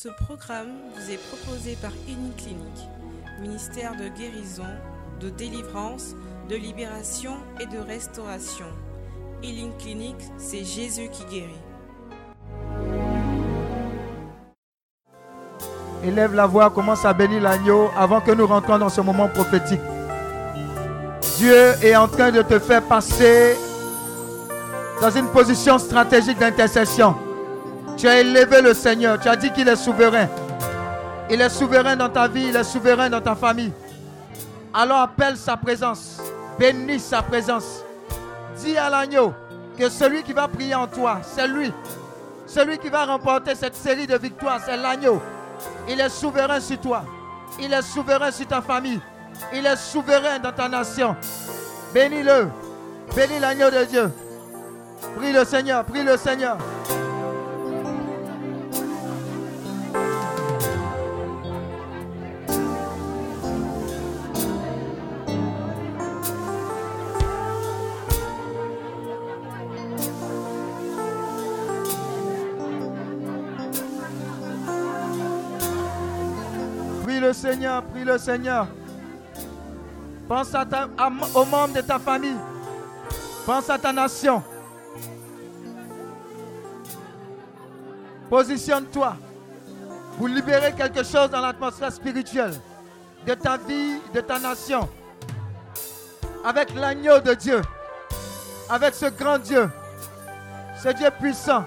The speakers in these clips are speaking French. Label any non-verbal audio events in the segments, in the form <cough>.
Ce programme vous est proposé par Clinique, ministère de guérison, de délivrance, de libération et de restauration. Healing Clinic, c'est Jésus qui guérit. Élève la voix, commence à bénir l'agneau avant que nous rentrions dans ce moment prophétique. Dieu est en train de te faire passer dans une position stratégique d'intercession. Tu as élevé le Seigneur, tu as dit qu'il est souverain. Il est souverain dans ta vie, il est souverain dans ta famille. Alors appelle sa présence, bénis sa présence. Dis à l'agneau que celui qui va prier en toi, c'est lui. Celui qui va remporter cette série de victoires, c'est l'agneau. Il est souverain sur toi. Il est souverain sur ta famille. Il est souverain dans ta nation. Bénis-le. Bénis l'agneau de Dieu. Prie le Seigneur, prie le Seigneur. Seigneur, prie le Seigneur. Pense à ta, aux membres de ta famille. Pense à ta nation. Positionne-toi pour libérer quelque chose dans l'atmosphère spirituelle de ta vie, de ta nation. Avec l'agneau de Dieu. Avec ce grand Dieu. Ce Dieu puissant.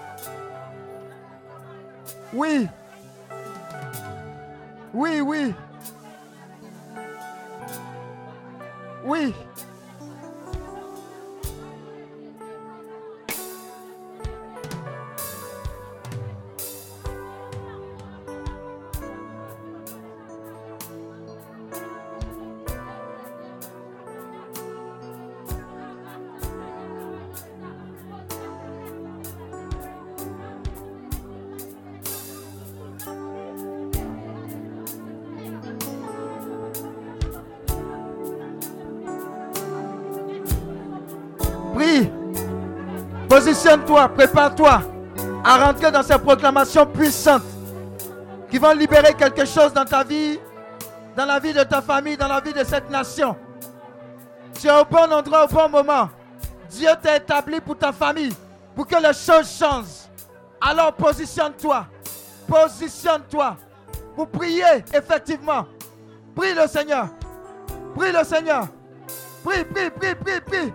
Oui. Oui, oui. Oui. Positionne-toi, prépare-toi à rentrer dans ces proclamations puissantes qui vont libérer quelque chose dans ta vie, dans la vie de ta famille, dans la vie de cette nation. Tu es au bon endroit au bon moment. Dieu t'a établi pour ta famille, pour que les choses changent. Alors positionne-toi, positionne-toi pour prier effectivement. Prie le Seigneur. Prie le Seigneur. Prie, prie, prie, prie, prie.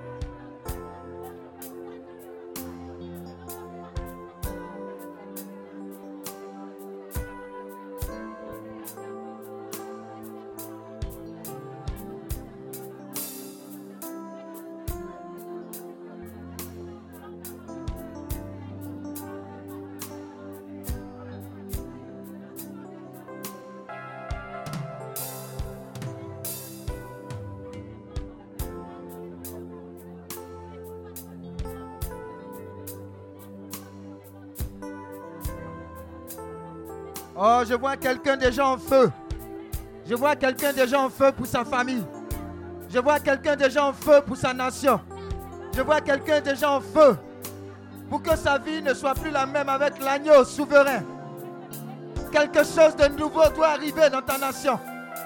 Oh, je vois quelqu'un déjà en feu. Je vois quelqu'un déjà en feu pour sa famille. Je vois quelqu'un déjà en feu pour sa nation. Je vois quelqu'un déjà en feu pour que sa vie ne soit plus la même avec l'agneau souverain. Quelque chose de nouveau doit arriver dans ta nation,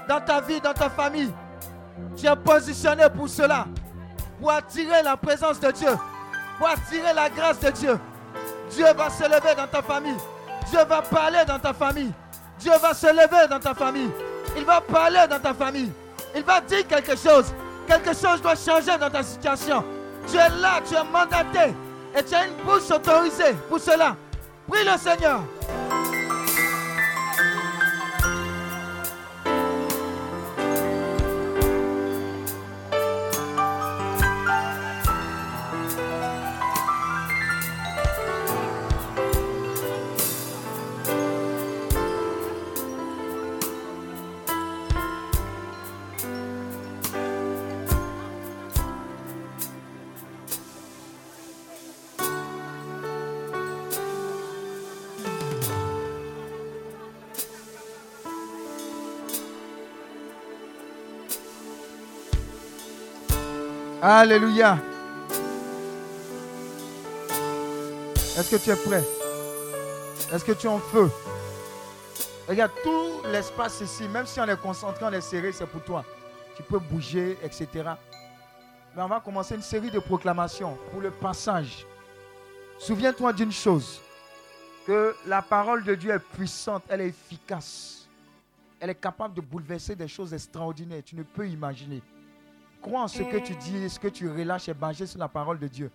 dans ta vie, dans ta famille. Tu es positionné pour cela, pour attirer la présence de Dieu, pour attirer la grâce de Dieu. Dieu va se lever dans ta famille. Dieu va parler dans ta famille. Dieu va se lever dans ta famille. Il va parler dans ta famille. Il va dire quelque chose. Quelque chose doit changer dans ta situation. Tu es là, tu es mandaté. Et tu as une bouche autorisée pour cela. Prie le Seigneur. Alléluia. Est-ce que tu es prêt? Est-ce que tu es en feu? Regarde, tout l'espace ici, même si on est concentré, on est serré, c'est pour toi. Tu peux bouger, etc. Mais on va commencer une série de proclamations pour le passage. Souviens-toi d'une chose, que la parole de Dieu est puissante, elle est efficace. Elle est capable de bouleverser des choses extraordinaires. Tu ne peux imaginer. Crois en ce que tu dis, ce que tu relâches est basé sur la parole de Dieu.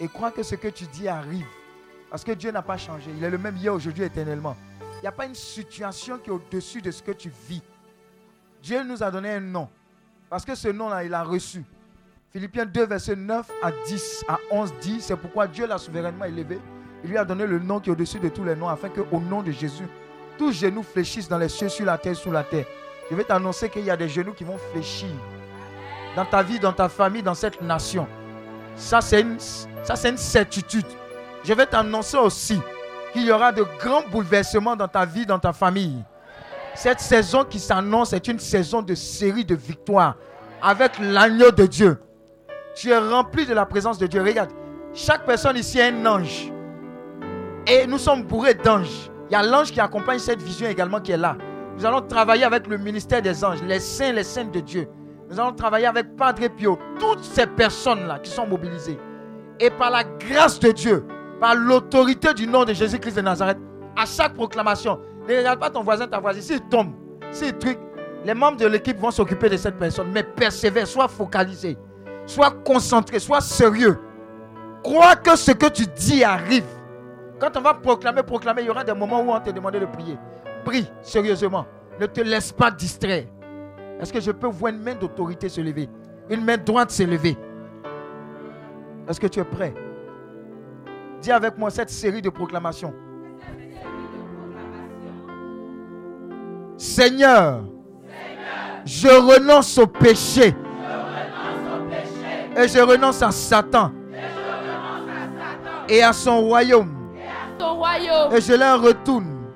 Et crois que ce que tu dis arrive. Parce que Dieu n'a pas changé. Il est le même hier, aujourd'hui, éternellement. Il n'y a pas une situation qui est au-dessus de ce que tu vis. Dieu nous a donné un nom. Parce que ce nom-là, il a reçu. Philippiens 2, verset 9 à 10, à 11 dit, c'est pourquoi Dieu l'a souverainement élevé. Il lui a donné le nom qui est au-dessus de tous les noms, afin qu'au nom de Jésus, tous genoux fléchissent dans les cieux, sur la terre, sous la terre. Je vais t'annoncer qu'il y a des genoux qui vont fléchir dans ta vie, dans ta famille, dans cette nation. Ça, c'est une, ça, c'est une certitude. Je vais t'annoncer aussi qu'il y aura de grands bouleversements dans ta vie, dans ta famille. Cette saison qui s'annonce est une saison de série de victoires avec l'agneau de Dieu. Tu es rempli de la présence de Dieu. Regarde, chaque personne ici est un ange. Et nous sommes bourrés d'anges. Il y a l'ange qui accompagne cette vision également qui est là. Nous allons travailler avec le ministère des anges, les saints, les saints de Dieu. Nous allons travailler avec Padre Pio, toutes ces personnes-là qui sont mobilisées. Et par la grâce de Dieu, par l'autorité du nom de Jésus-Christ de Nazareth, à chaque proclamation, ne regarde pas ton voisin, ta voisine. S'il tombe, s'il truc, les membres de l'équipe vont s'occuper de cette personne. Mais persévère, sois focalisé, sois concentré, sois sérieux. Crois que ce que tu dis arrive. Quand on va proclamer, proclamer, il y aura des moments où on te demande de prier. Prie sérieusement. Ne te laisse pas distraire. Est-ce que je peux voir une main d'autorité se lever? Une main droite se lever? Est-ce que tu es prêt? Dis avec moi cette série de proclamations. Seigneur, je renonce au péché. Et je renonce à Satan. Et à son royaume et je leur retourne.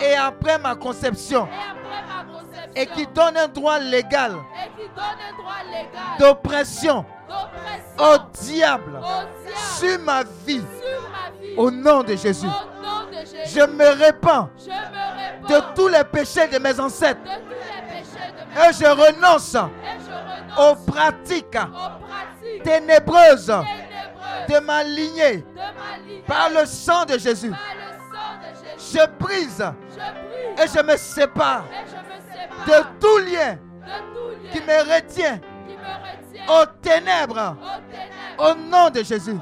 Et après ma conception. Et qui donne un droit légal. D'oppression. Au diable. Sur ma vie. Au nom de Jésus. Je me répands de tous les péchés de mes ancêtres. Et je renonce aux pratiques ténébreuses de ma lignée par le sang de Jésus. Je brise et je me sépare de tout lien qui me retient aux ténèbres. au nom de Jésus.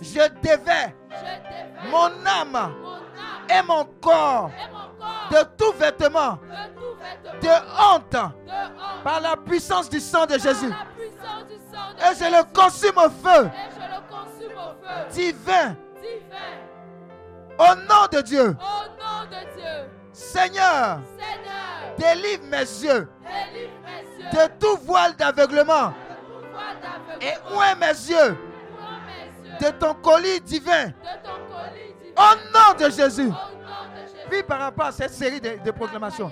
Je dévais mon âme et mon corps de tout vêtement de honte par la puissance du sang de Jésus. Et je le consume au feu. Divin au nom de Dieu. Seigneur, Délivre mes yeux de tout voile d'aveuglement. Et ouvre mes yeux de ton colis divin. Au nom de Jésus. Par rapport à cette série de, de proclamations.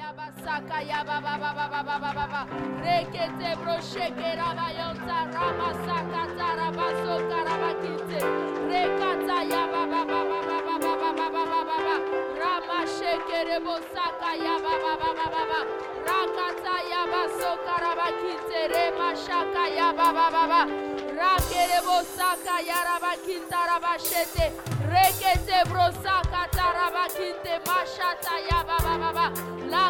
Raquerevo sa ka yaraba kintaraba schete requezebro sa ka taraba kintemasha ta yaba ba ba ba la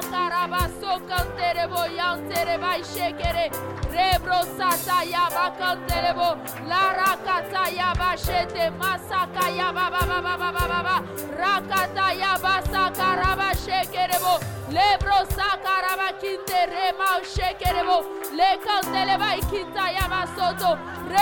rakata yabasaka rabashekerebo. Lebrosaka rabakinte lebro sa karaba kintere ma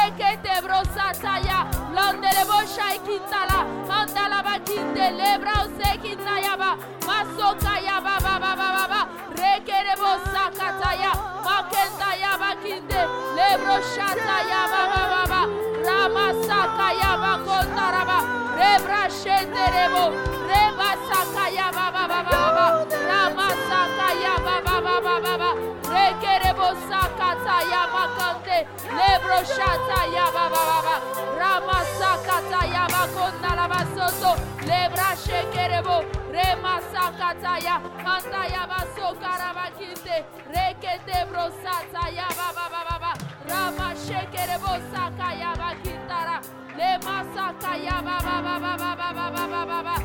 ekete brosataya landele boşay kintala mandala bakinte lebra ose kinayaba masoka yaba baba baba rekere bosakataya makenda yaba kinde lebro şataya baba baba ramasaka yaba kondaraba rebra şenderebo reba sakaya baba baba ramasaka yaba baba sakata ya makante lebro shata ya baba baba rama sakata ya makonda la basoto lebra shekerebo. Rema sakata ya kanda ya baso rekete bro sata ya baba baba rama shekerebo sakaya bakintara le masaka yaba ba ba ba ba ba ba ba ba ba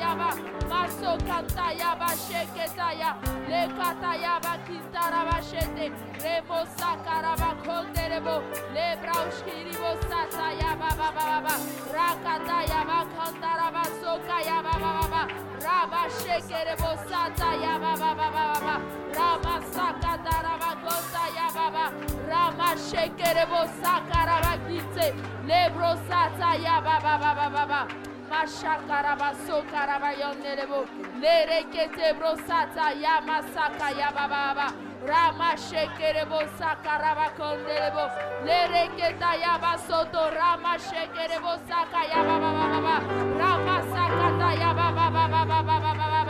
yaba maso kanta yaba sheketa ya le kata yaba kintara ba shete remo sakara ba konderebo le braushkiribo sata yaba ba ba ba rakata yaba kantara ba soka yaba ba ba ba raba shekerebo sata yaba ba ba ba ba ba rama sakata raba konta Yababa, Rama Shekerebo Sakarabakite, Lebro Sata Yababa, Mashakarabasho Karabayonelebo, Lerekete Brosata Yamasaka Yababa, Rama Shekerebo Sakarabakonelebo, Lereketa Yabasoto, Rama Shekerebo Saka Yababa, Rama Sakata Yababa,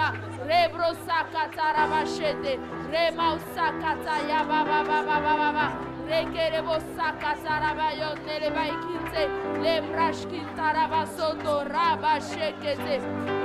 baba rebro sakata rabashete rema usakata ya baba baba baba baba rekere bo sakata rabayo tele baikinse le tarabasoto rabashekete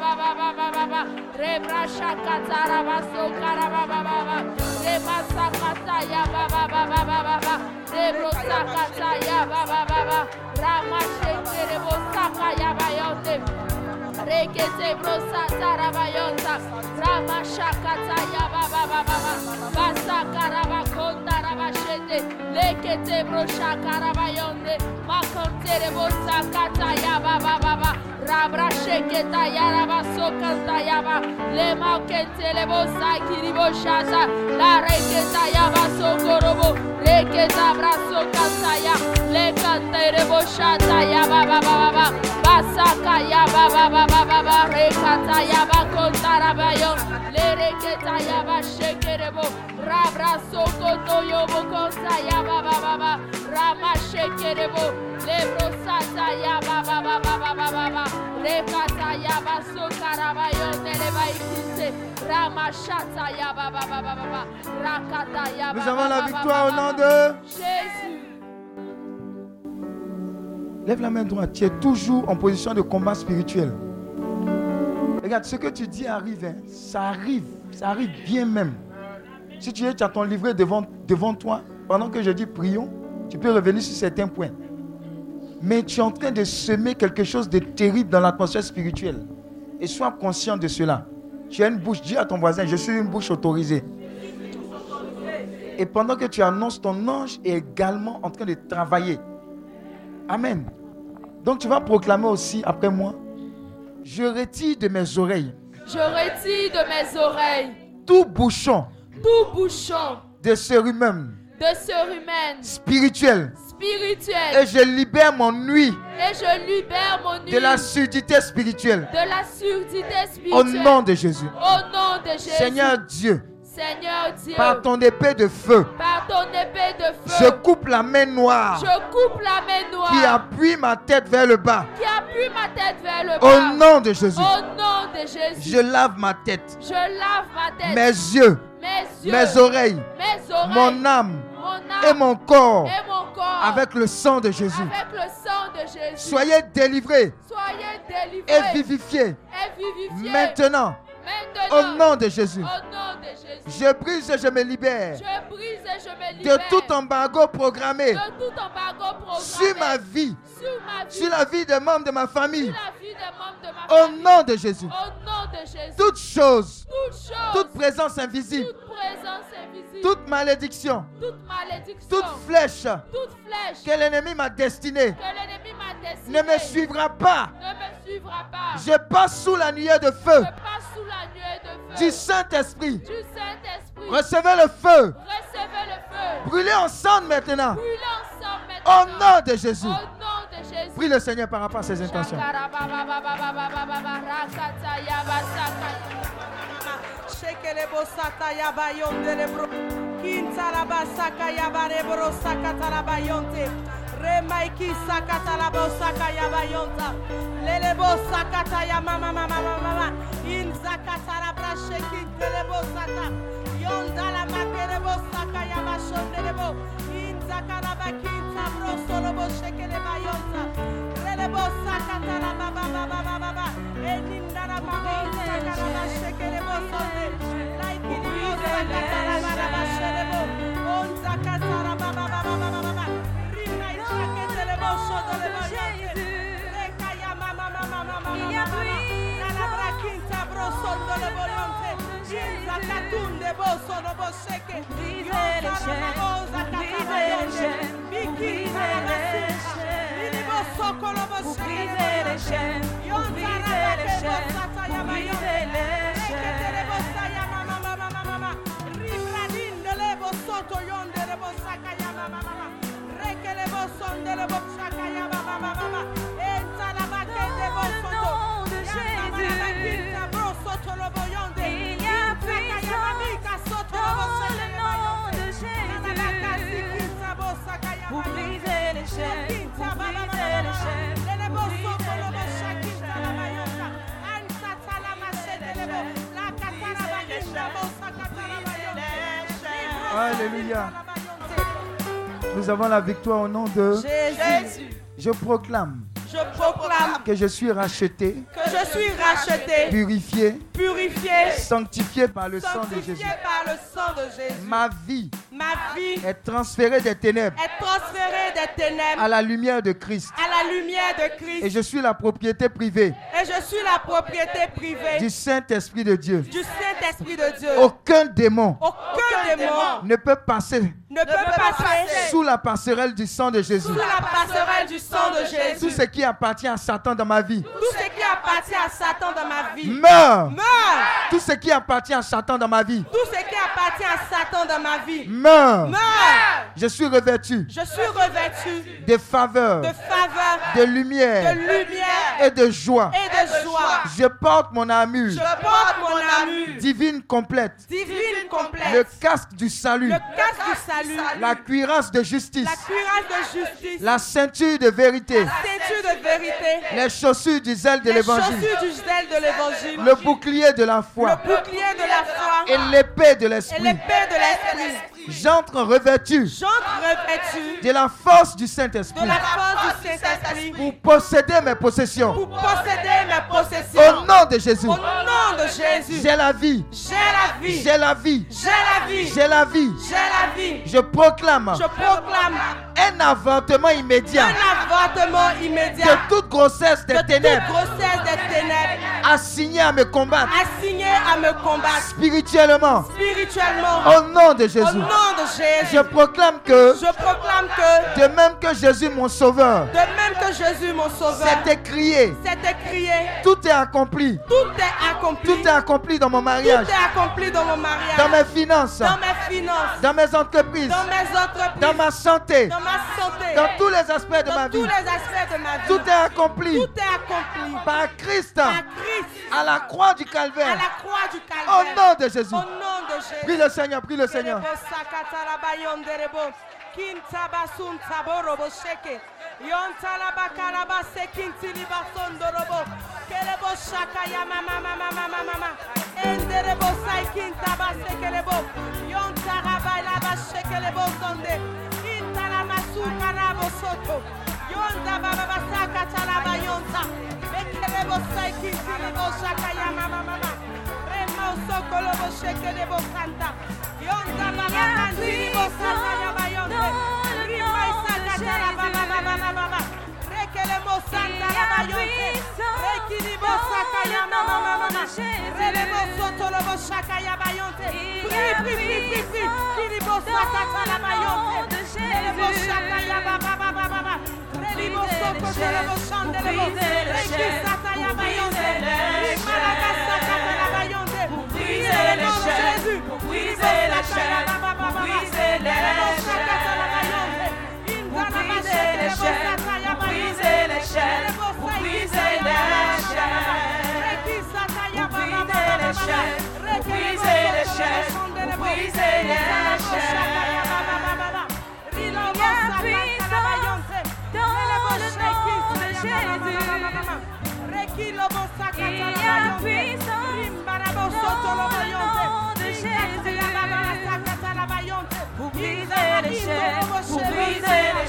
baba rebra shaka tara baso kara baba baba reba saka taya rekete brosa tarabayonza rama shakata yaba baba baba basa karaba konda rabashete lekete brosha karabayonde. Makontere bosa kata yaba baba baba rabra sheketa yaraba sokanta yaba lema kente lebosa kiriboshaza la ya yaba sokorobo. Reketa braso kanta ya Le kantere boshata ya ba ba ba ba ba. Basaka ya ba ba ba ba ba ba. Rekata ya ba kontara ba yo le reketa ya ba shekerebo rabra Nous avons la victoire au nom de Jésus. Lève la main droite. Tu es toujours en position de combat spirituel. Regarde, ce que tu dis arrive. Ça arrive. Ça arrive bien même. Si tu es, tu as ton livret devant, devant toi, pendant que je dis prions, tu peux revenir sur certains points. Mais tu es en train de semer quelque chose de terrible dans l'atmosphère spirituelle. Et sois conscient de cela. Tu as une bouche. Dis à ton voisin, je suis une bouche autorisée. Et pendant que tu annonces, ton ange est également en train de travailler. Amen. Donc tu vas proclamer aussi après moi, je retire de mes oreilles Je retire de mes oreilles tout bouchon tout bouchon de cérumen de sœur humaine, spirituel spirituelle, et je libère mon nuit et je libère mon nuit de la surdité spirituelle. de la surdité au nom de Jésus. Au nom de Jésus. Seigneur Dieu, Seigneur Dieu, par ton épée de feu, par ton épée de je coupe la main noire je coupe la main noire qui appuie ma tête vers le bas. qui appuie ma tête vers le Au bas. nom de Jésus, Au nom de Jésus, je lave ma tête, je lave ma tête, mes yeux, mes yeux, mes oreilles, mes oreilles, mon âme mon âme et mon corps et mon corps avec le sang de Jésus. avec le sang de Jésus. Soyez délivrés Soyez et vivifiés et vivifiés maintenant maintenant au nom de Jésus. Je brise et je me libère. De tout embargo programmé. Sur ma vie. Sur la vie des membres de ma famille. Au nom de Jésus. Toutes choses. Toute présence invisible. Toute présence invisible toute malédiction, toute malédiction, toute flèche toute flèche que l'ennemi m'a destinée ne me suivra pas. ne me suivra pas. Je passe sous la nuée de feu Je passe sous la nuée de feu du Saint-Esprit. Recevez le feu. Recevez le feu. Brûlez ensemble maintenant. Brûlez ensemble Au nom de Jésus. Au nom de Jésus. Prie le Seigneur par rapport à ses intentions. La la. Remaiki sakata la bosaka ya bayonta. Lele bosakata ya mama mama mama mama. Inzakata la brashe kinte le bosata. Yonda la makere bosaka ya bashonde lebo. Inzakara bakinta broso lobo shekele bayonta. Lele bosakata la baba baba baba baba. Eninda la mama sakara bashekele bosonde. Like it bosakata la baba bashelebo. Onzakata la baba baba baba baba. Rina ishakete le boshodo le bayonte. Reka ya mama mama mama mama mama. Nala brakinta brosondo le boyonte. Inza Au nom de Jésus. Alléluia. Nous avons la victoire au nom de... Jésus, Je proclame je proclame que je suis racheté, que je suis racheté, purifié, purifié, sanctifié par le sang de Jésus. par le sang de Jésus. Ma vie Ma vie est transférée des ténèbres est transférée des ténèbres à la lumière de Christ. à la lumière de Et je suis la propriété privée Et je suis la propriété privée du Saint-Esprit de Dieu. du Saint-Esprit de Dieu. Aucun démon Aucun démon ne peut passer ne peut passer sous la passerelle du sang de Jésus. sous la passerelle du sang de Tout Jésus. ce qui appartient à Satan dans ma vie Tout ce qui appartient à Satan dans ma vie meurt. meurt. Tout ce qui appartient à Satan dans ma vie Tout ce qui appartient à Satan dans ma vie meurt. meurt. Je suis revêtu Je suis revêtu de faveur, de faveur, de de lumière lumière et de joie. et de joie. Je porte mon armure Je porte mon armure divine complète, divine le complète, casque du salut, le casque du salut, la cuirasse de justice, la cuirasse de justice, la ceinture de vérité, la ceinture de vérité, les chaussures du zèle de les l'évangile, chaussures du zèle de l'évangile, le bouclier de la foi. Le bouclier de la foi. Et l'épée de et l'esprit. l'épée de l'esprit. J'entre revêtu. J'entre revêtu. De la force du de Saint-Esprit la force du Saint-Esprit. Pour posséder mes possessions. pour posséder mes Au nom de Jésus, Au nom de Jésus, j'ai la vie, j'ai la vie, j'ai la vie, j'ai la vie, j'ai la vie. j'ai la vie. Je proclame Je proclame un avortement immédiat. un avortement immédiat. De toute grossesse des de ténèbres. grossesse des ténèbres. Assigné à me combattre. Assigné à me combattre. Spirituellement. spirituellement. Au nom de Au Jésus, nom de Jésus, je proclame que, je proclame que, de même que Jésus mon sauveur de même que Jésus mon sauveur s'est écrié, s'est écrié, tout est accompli. tout est accompli. Tout est accompli dans mon Tout mariage, est accompli dans mon mariage, dans mes finances, dans mes finances, dans mes entreprises, dans mes entreprises, dans ma santé, dans ma santé, dans tous les aspects de dans ma tous vie. les aspects de ma vie. Tout est accompli Tout est accompli par Christ par Christ à la croix du à Calvaire. la croix du Au nom de Jésus. Au nom de Jésus. Prie le Seigneur, prie le Seigneur. Rabashekele Bosonde, Intaramasu Karabo Soto, Yonda Babasaka Taraba Yonta, Ekelebo Soto. Shaka ya mama sokolo bo shekelebo kanta. chaîne, vous les chaînes. Vous brisez les chaînes, vous brisez y a les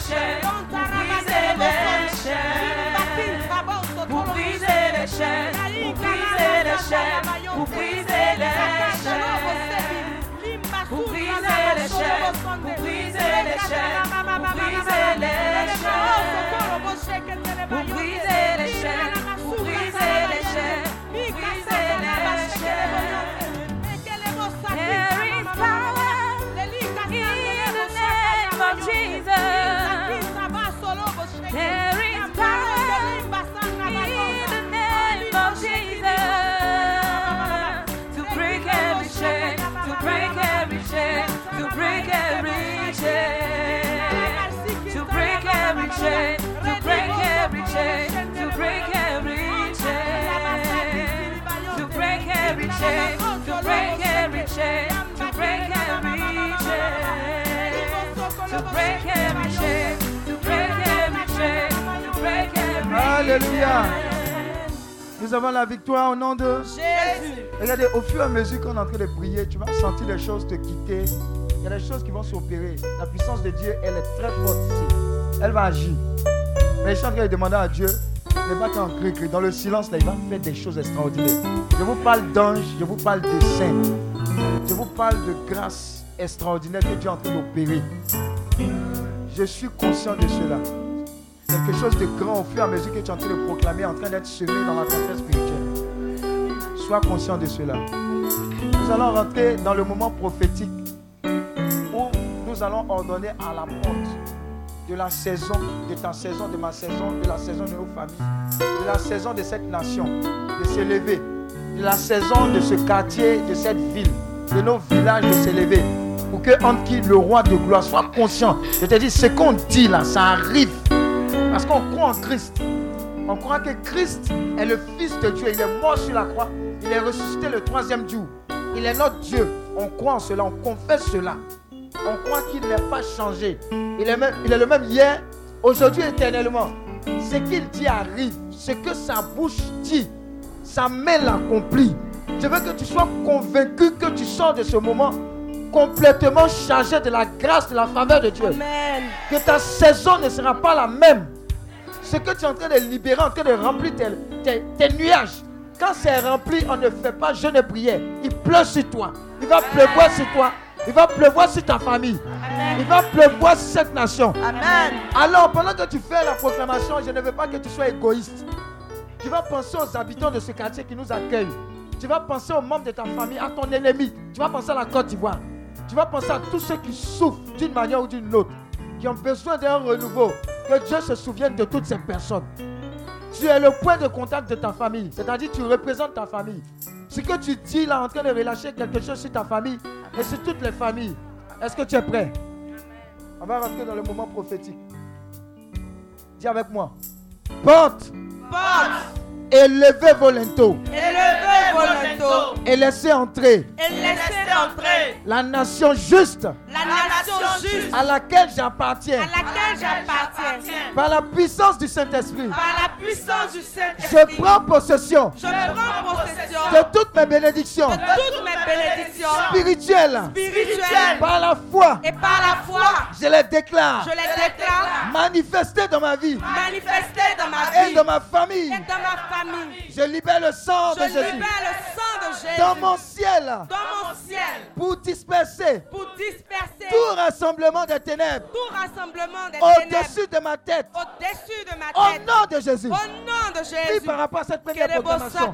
chaînes. Bayonde. Rekili bo saka ya mama mama mama. Rele bo soto lo bo shaka ya Alléluia. Nous avons la victoire au nom de Jésus. Regardez, au fur et à mesure qu'on est en train de prier, tu vas sentir les choses te quitter. Il y a des choses qui vont s'opérer. La puissance de Dieu, elle est très forte ici. Elle va agir. Mais je suis en train de demander à Dieu, ne pas qu'en cri, Dans le silence, là, il va faire des choses extraordinaires. Je vous parle d'anges, je vous parle de saints. Je vous parle de grâce extraordinaire que Dieu est en train d'opérer. Je suis conscient de cela. Quelque chose de grand au fur et à mesure que tu es en train de proclamer, en train d'être semé dans la confiance spirituelle. Sois conscient de cela. Nous allons rentrer dans le moment prophétique où nous allons ordonner à la porte de la saison, de ta saison, de ma saison, de la saison de nos familles, de la saison de cette nation, de s'élever, de la saison de ce quartier, de cette ville, de nos villages de s'élever. Pour que qui le roi de gloire soit conscient. Je te dis, ce qu'on dit là, ça arrive. Parce qu'on croit en Christ. On croit que Christ est le Fils de Dieu. Il est mort sur la croix. Il est ressuscité le troisième jour. Il est notre Dieu. On croit en cela. On confesse cela. On croit qu'il n'est pas changé. Il est, même, il est le même hier, aujourd'hui, éternellement. Ce qu'il dit arrive. Ce que sa bouche dit, sa main l'accomplit. Je veux que tu sois convaincu que tu sors de ce moment complètement chargé de la grâce, de la faveur de Dieu. Amen. Que ta saison ne sera pas la même. Ce que tu es en train de libérer, en train de remplir tes, tes, nuages. Quand c'est rempli, on ne fait pas jeûne et prière. Il pleut sur toi. Il va pleuvoir sur toi. Il va pleuvoir sur ta famille. Il va pleuvoir sur cette nation. Amen. Alors, pendant que tu fais la proclamation, je ne veux pas que tu sois égoïste. Tu vas penser aux habitants de ce quartier qui nous accueillent. Tu vas penser aux membres de ta famille, à ton ennemi. Tu vas penser à la Côte d'Ivoire. Tu vas penser à tous ceux qui souffrent d'une manière ou d'une autre, qui ont besoin d'un renouveau. Que Dieu se souvienne de toutes ces personnes. Tu es le point de contact de ta famille, c'est-à-dire tu représentes ta famille. Ce que tu dis là en train de relâcher quelque chose sur ta famille et sur toutes les familles. Est-ce que tu es prêt? On va rentrer dans le moment prophétique. Dis avec moi. Porte. Porte. Élevez vos linteaux. Élevez vos linteaux. Et laissez entrer. Et laissez entrer. La nation juste. La nation juste. À laquelle j'appartiens. À laquelle j'appartiens. Par la puissance du Saint-Esprit. Par la puissance du Saint-Esprit. Je prends possession. Je prends possession. De toutes mes bénédictions. De toutes mes bénédictions. Spirituelles. Spirituelles. Par la foi. Et par la foi. Je les déclare. Je les déclare. Manifestées dans ma vie. Manifestées dans ma vie. Et dans ma famille. Et dans ma famille. Je libère le sang de Je Jésus. libère le sang de Jésus. Dans mon ciel. Dans mon ciel. Pour disperser. Pour disperser. Tout rassemblement des ténèbres. Tout rassemblement des ténèbres. Au-dessus de ma tête. Au-dessus de ma Au nom de Jésus. Au nom de Jésus. Oui, par rapport à cette première proclamation.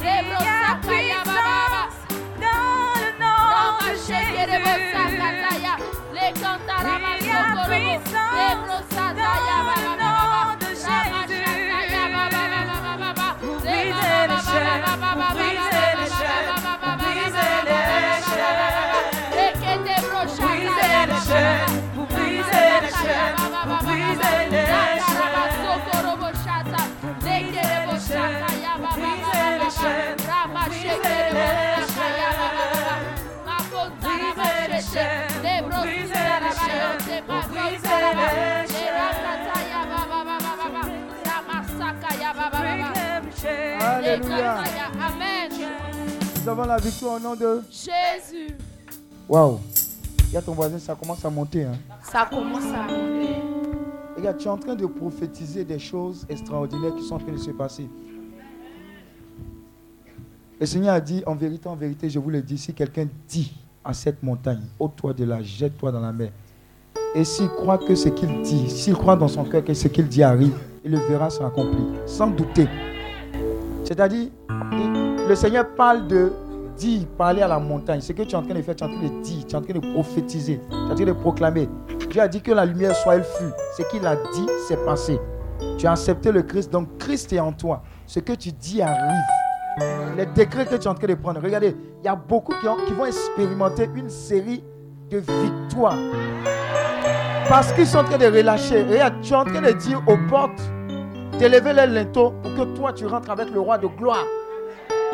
Rebro Le cantará más Alléluia. Amen. Nous avons la victoire au nom de. Jésus. Waouh. A ton voisin, ça commence à monter. Hein. Ça commence à Regarde, tu es en train de prophétiser des choses extraordinaires qui sont en train de se passer. Le Seigneur a dit, en vérité, en vérité, je vous le dis, si quelqu'un dit à cette montagne, ôte-toi de là, jette-toi dans la mer, et s'il croit que ce qu'il dit, s'il croit dans son cœur que ce qu'il dit arrive, il le verra s'accomplir, sans douter. C'est-à-dire, le Seigneur parle de dire, parler à la montagne. Ce que tu es en train de faire, tu es en train de dire, tu es en train de prophétiser, tu es en train de proclamer. Dieu a dit que la lumière soit, elle fut. Ce qu'il a dit, c'est passé. Tu as accepté le Christ, donc Christ est en toi. Ce que tu dis arrive. Les décrets que tu es en train de prendre. Regardez, il y a beaucoup qui, qui vont expérimenter une série de victoires. Parce qu'ils sont en train de relâcher. Regarde, tu es en train de dire aux portes d'élever les linteaux pour que toi tu rentres avec le roi de gloire.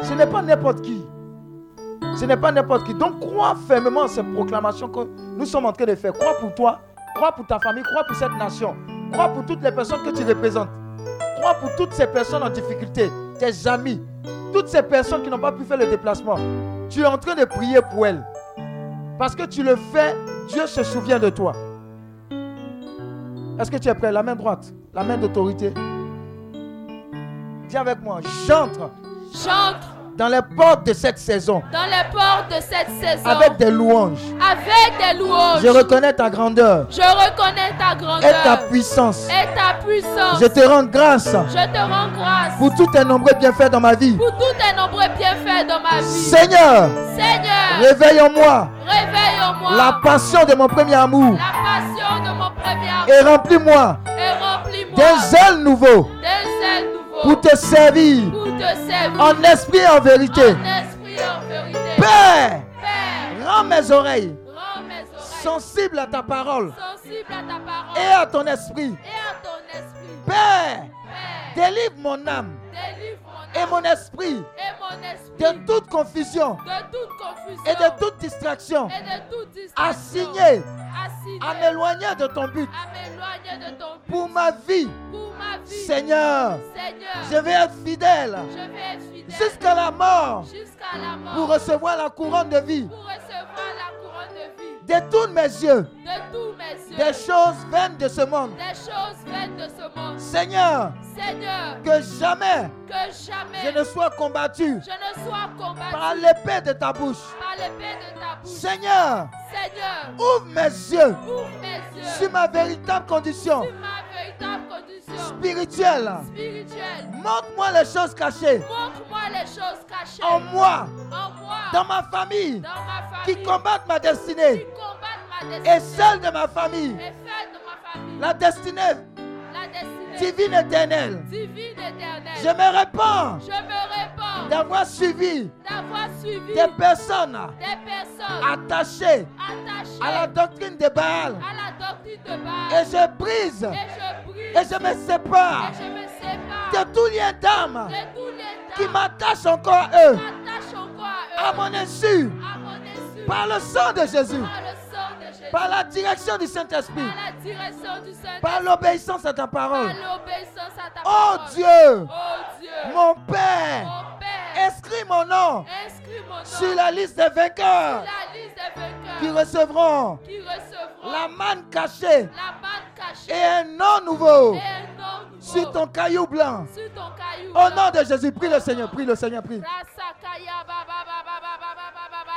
Ce n'est pas n'importe qui. Ce n'est pas n'importe qui. Donc crois fermement en cette proclamation que nous sommes en train de faire. Crois pour toi, crois pour ta famille, crois pour cette nation. Crois pour toutes les personnes que tu représentes. Crois pour toutes ces personnes en difficulté, tes amis, toutes ces personnes qui n'ont pas pu faire le déplacement. Tu es en train de prier pour elles. Parce que tu le fais, Dieu se souvient de toi. Est-ce que tu es prêt? La main droite, la main d'autorité. Dis avec moi, j'entre J'entre dans les portes de cette saison dans les portes de cette saison avec des louanges. avec des louanges. Je reconnais ta grandeur Je reconnais ta grandeur et ta puissance. et ta puissance. Je te rends grâce Je te rends grâce pour tous tes nombreux bienfaits dans ma vie. pour tous tes nombreux bienfaits dans ma vie. Seigneur, Seigneur, réveille en moi réveille en moi la passion de mon premier amour la passion de mon premier amour et remplis-moi et remplis-moi d'un zèle nouveau d'un zèle nouveau pour te servir pour te servir en esprit et en vérité. en vérité. Père, Père, rends mes oreilles rends mes oreilles sensibles à ta parole à ta parole et à ton esprit. et à ton esprit. Père, Père, délivre mon âme délivre et mon esprit et mon esprit de toute confusion de toute confusion et de toute distraction. et de toute distraction. Assigné Assigné à m'éloigner de ton but à de ton but pour ma vie. pour ma vie. Seigneur, Seigneur, je vais être fidèle je vais être fidèle jusqu'à la mort jusqu'à la mort pour recevoir la couronne de vie. pour recevoir la couronne de vie Détourne mes yeux de tous mes yeux, des choses vaines de ce monde. des choses vaines de ce monde. Seigneur, Seigneur, que jamais que jamais je ne sois combattu je ne sois combattu par l'épée de ta bouche. par l'épée de ta bouche. Seigneur, Seigneur, ouvre mes yeux ouvre mes yeux sur ma véritable condition sur ma spirituelle. spirituelle. Montre-moi les choses cachées Montre-moi les choses cachées en moi, en moi, dans ma famille, dans ma qui combattent ma qui destinée combattent ma et celle de ma famille. et celle de ma famille. La destinée divine éternelle. divine éternelle. Je me répands Je me répands d'avoir suivi d'avoir suivi des personnes des personnes attachées attachées attaché à la doctrine de Baal. à la doctrine de Et Baal. je brise Et je brise. Et je me sépare, de tout lien d'âme qui m'attache encore à eux, à mon insu, par le sang de Jésus. Par la direction du Saint-Esprit. Par l'obéissance à ta parole. Oh, oh, Dieu, mon Père inscris mon nom Inscris mon nom sur la liste des vainqueurs la liste des vainqueurs qui recevront qui recevront la manne cachée la manne cachée et un nom nouveau et un nom nouveau sur ton caillou blanc. sur ton caillou. Au blanc. nom de Jésus, prie le Seigneur, prie le Seigneur, prie. Rasakaya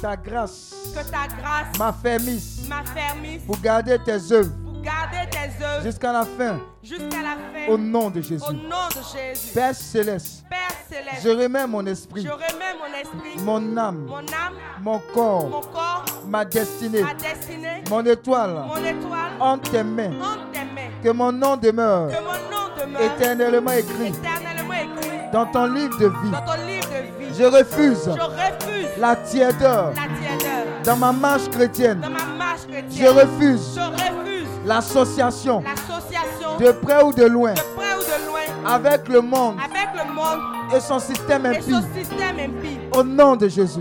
ta grâce que ta grâce m'affermisse pour garder tes œuvres jusqu'à la fin. jusqu'à la fin. Au nom de Au Jésus. nom de Jésus. Père céleste, Père céleste, je remets mon esprit, je remets mon esprit, mon âme, mon âme, mon mon corps, ma destinée, ma destinée, mon étoile mon étoile entre tes mains. entre tes mains. Que mon nom demeure Que mon nom demeure éternellement écrit éternellement écrit dans ton livre de vie. dans ton livre de vie. Je refuse Je refuse la tiédeur. la tiédeur. Dans ma marche chrétienne. dans ma marche Je refuse Je refuse l'association. l'association. De près ou de loin. De près ou de loin. Avec le monde. Avec le monde. Et son système et son impie. système impie. Au nom de Jésus.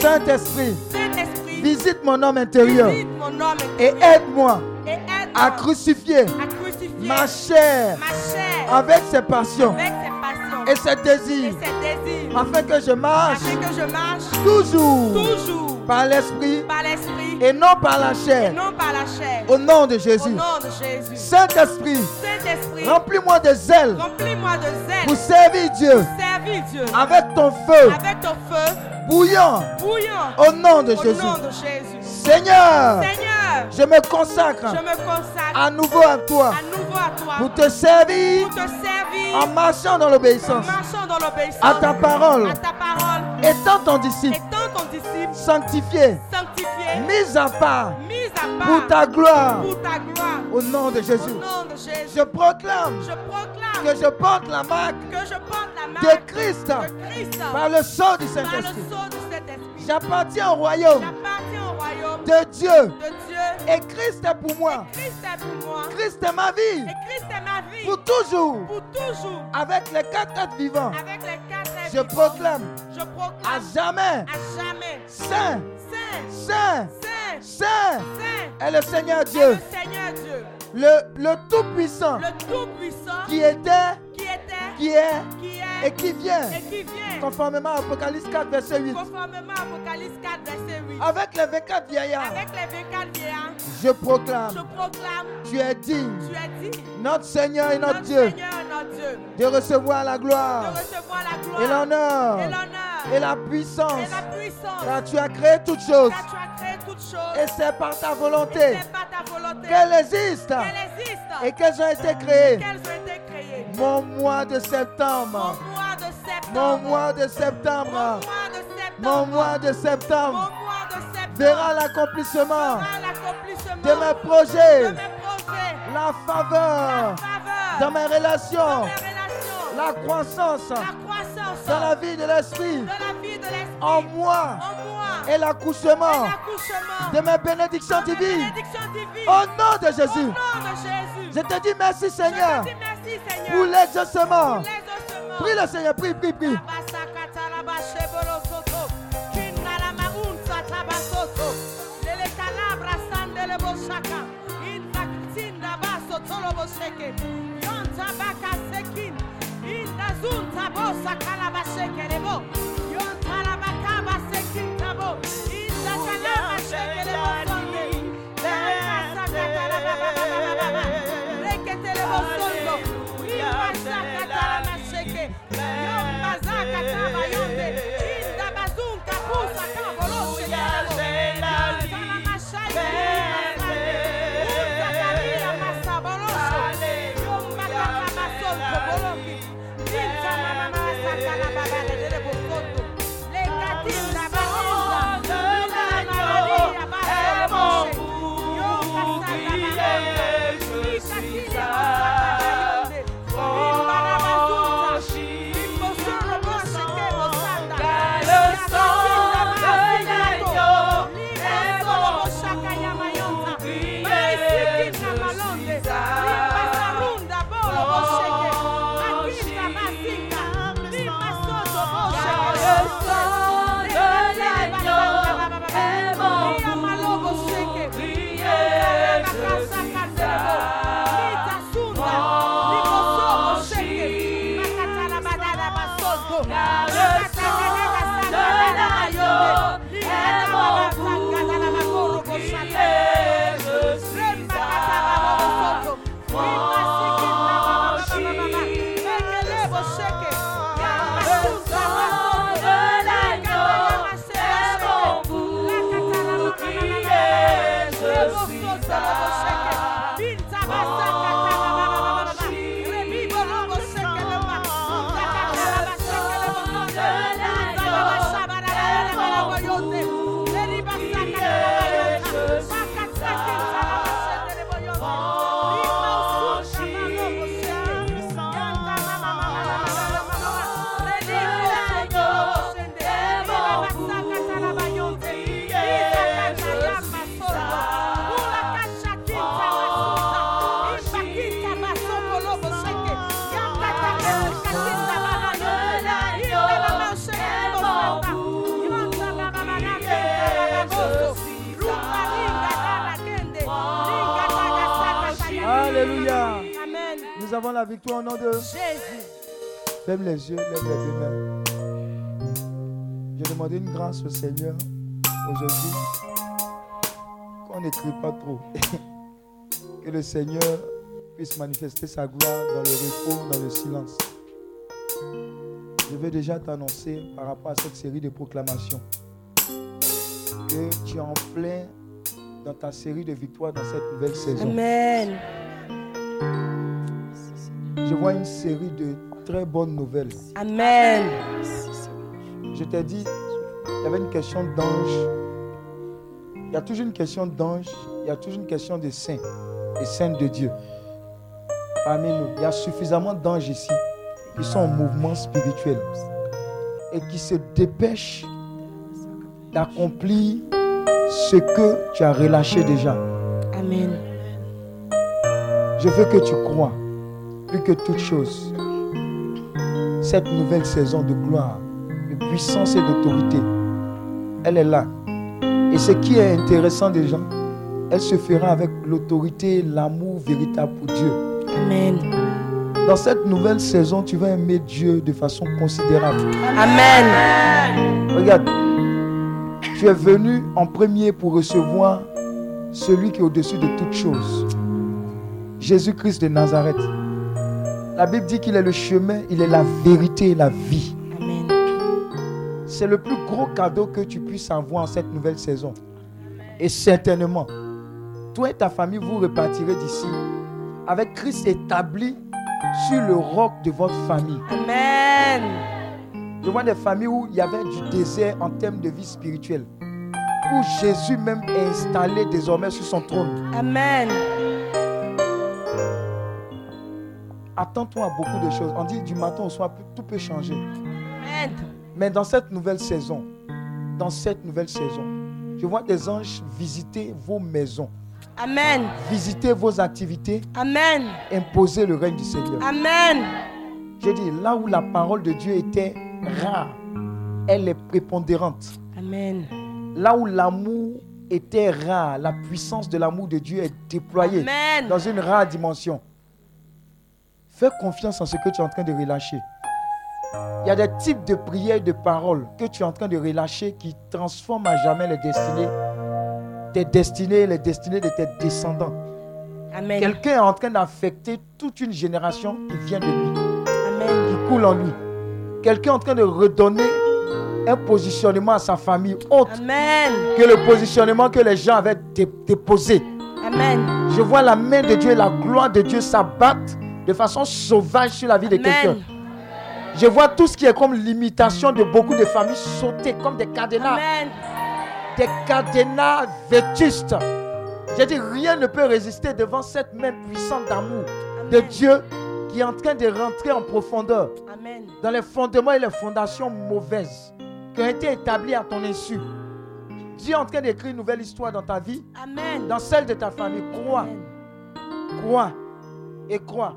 Saint-Esprit, Saint-Esprit, visite mon homme intérieur. visite mon homme et aide-moi et à crucifier à crucifier ma chair ma chair avec ses passions. avec ses passions et ses désirs désirs afin que je marche. Afin que je marche. Toujours. Toujours. Par l'esprit. Et non par la et chair. non par la chair. Au nom de Jésus. Saint-Esprit, remplis-moi de zèle. De zèle. Pour servir Dieu. Servir Dieu. Avec ton feu. Avec ton feu. Bouillant. Bouillant. Au nom de au Jésus. nom de Jésus. Seigneur, Seigneur, je me consacre je me consacre à nouveau à toi à nouveau à toi. pour te servir pour te servir. en marchant dans l'obéissance. À ta parole, à ta parole, étant ton disciple, étant ton disciple. Sanctifié, sanctifié, mis à part. Mis à part. Pour ta gloire. Pour ta gloire. au nom de Jésus. nom de Jésus, Je proclame je proclame que je porte la marque que je porte la de Christ. de Christ. Par le sang du par le Saint-Esprit. sceau du Saint-Esprit. J'appartiens au royaume de Dieu. De Dieu. et Christ est pour moi. Christ est pour moi. Christ est ma vie. Et Christ est ma vie. Pour toujours. Pour toujours. avec les quatre êtres vivants. Avec les quatre Je vivants, proclame. Je à jamais. À jamais. Saint, Saint, Saint, Saint, Saint. Saint. Est le Seigneur Dieu, le Seigneur Dieu, le, le Tout-Puissant. Le Tout-Puissant. Qui était, qui était, qui est? Qui et est qui vient, et qui vient, conformément à Apocalypse 4, verset 8. conformément à Apocalypse 4, verset 8. Avec les 24 vieillards, Avec les 24 vieillards, je je proclame, proclame, tu es digne, tu es dit, notre Seigneur et notre notre Dieu, Seigneur et notre Dieu, de recevoir la de gloire recevoir la et gloire l'honneur et l'honneur et la puissance. et la puissance. Car tu as créé toutes choses Car tu as créé toutes choses et c'est par ta et volonté c'est pas ta volonté qu'elles existent qu'elles existent et qu'elles ont été créées. qu'elles ont été créées. Mon mois de Mon septembre, mois de septembre. mon mois de septembre, mon mois de septembre. Verra l'accomplissement de mes projets, la faveur dans mes relations, la croissance dans la vie de l'esprit. en moi et l'accouchement de mes bénédictions divines. Au nom de Jésus, je te dis merci Seigneur merci Seigneur. pour. Les ossements. Prie le Seigneur, prie, prie, prie. bosongo masakatala maseke yo bazakataba yonde inda bazunka pusaka bolo Alléluia. Victoire au nom de. Jésus. Ferme les yeux, lève les deux mains. J'ai demandé une grâce au Seigneur aujourd'hui qu'on n'écrit pas trop. <laughs> que le Seigneur puisse manifester sa gloire dans le repos, dans le silence. Je vais déjà t'annoncer par rapport à cette série de proclamations que tu es en plein dans ta série de victoires dans cette nouvelle saison. Amen. Je vois une série de très bonnes nouvelles. Amen. Je t'ai dit, il y avait une question d'ange. Il y a toujours une question d'ange, il y a toujours une question de saint et sainte de Dieu. Parmi nous, il y a suffisamment d'anges ici qui sont en mouvement spirituel et qui se dépêchent d'accomplir ce que tu as relâché déjà. Amen. Je veux que tu crois, plus que toute chose, cette nouvelle saison de gloire, de puissance et d'autorité, elle est là. Et ce qui est intéressant déjà, elle se fera avec l'autorité, l'amour véritable pour Dieu. Amen. Dans cette nouvelle saison, tu vas aimer Dieu de façon considérable. Amen. Regarde, tu es venu en premier pour recevoir celui qui est au-dessus de toutes choses. Jésus-Christ de Nazareth. La Bible dit qu'il est le chemin, il est la vérité et la vie. Amen. C'est le plus gros cadeau que tu puisses avoir en cette nouvelle saison. Et certainement, toi et ta famille, vous repartirez d'ici avec Christ établi sur le roc de votre famille. Amen. Je vois des familles où il y avait du désert en termes de vie spirituelle. Où Jésus même est installé désormais sur son trône. Amen. Attends-toi à beaucoup de choses. On dit du matin au soir, tout peut changer. Amen. Mais dans cette nouvelle saison, dans cette nouvelle saison, je vois des anges visiter vos maisons, Amen. visiter vos activités, Amen. imposer le règne du Seigneur. Amen. J'ai dit, là où la parole de Dieu était rare, elle est prépondérante. Amen. Là où l'amour était rare, la puissance de l'amour de Dieu est déployée Amen. dans une rare dimension. Fais confiance en ce que tu es en train de relâcher. Il y a des types de prières de paroles que tu es en train de relâcher qui transforment à jamais les destinées, tes destinées et les destinées de tes descendants. Amen. Quelqu'un est en train d'affecter toute une génération qui vient de lui, Amen. qui coule en lui. Quelqu'un est en train de redonner un positionnement à sa famille autre Amen. que le positionnement que les gens avaient dé- déposé. Amen. Je vois la main de Dieu et la gloire de Dieu s'abattre de façon sauvage sur la vie de quelqu'un. Je vois tout ce qui est comme limitation de beaucoup de familles sauter comme des cadenas, Amen. des cadenas vétustes. J'ai dit, rien ne peut résister devant cette main puissante d'amour de. Dieu qui est en train de rentrer en profondeur Amen. dans les fondements et les fondations mauvaises qui ont été établies à ton insu. Dieu est en train d'écrire une nouvelle histoire dans ta vie, Amen. dans celle de ta famille. Crois, Amen. crois et crois.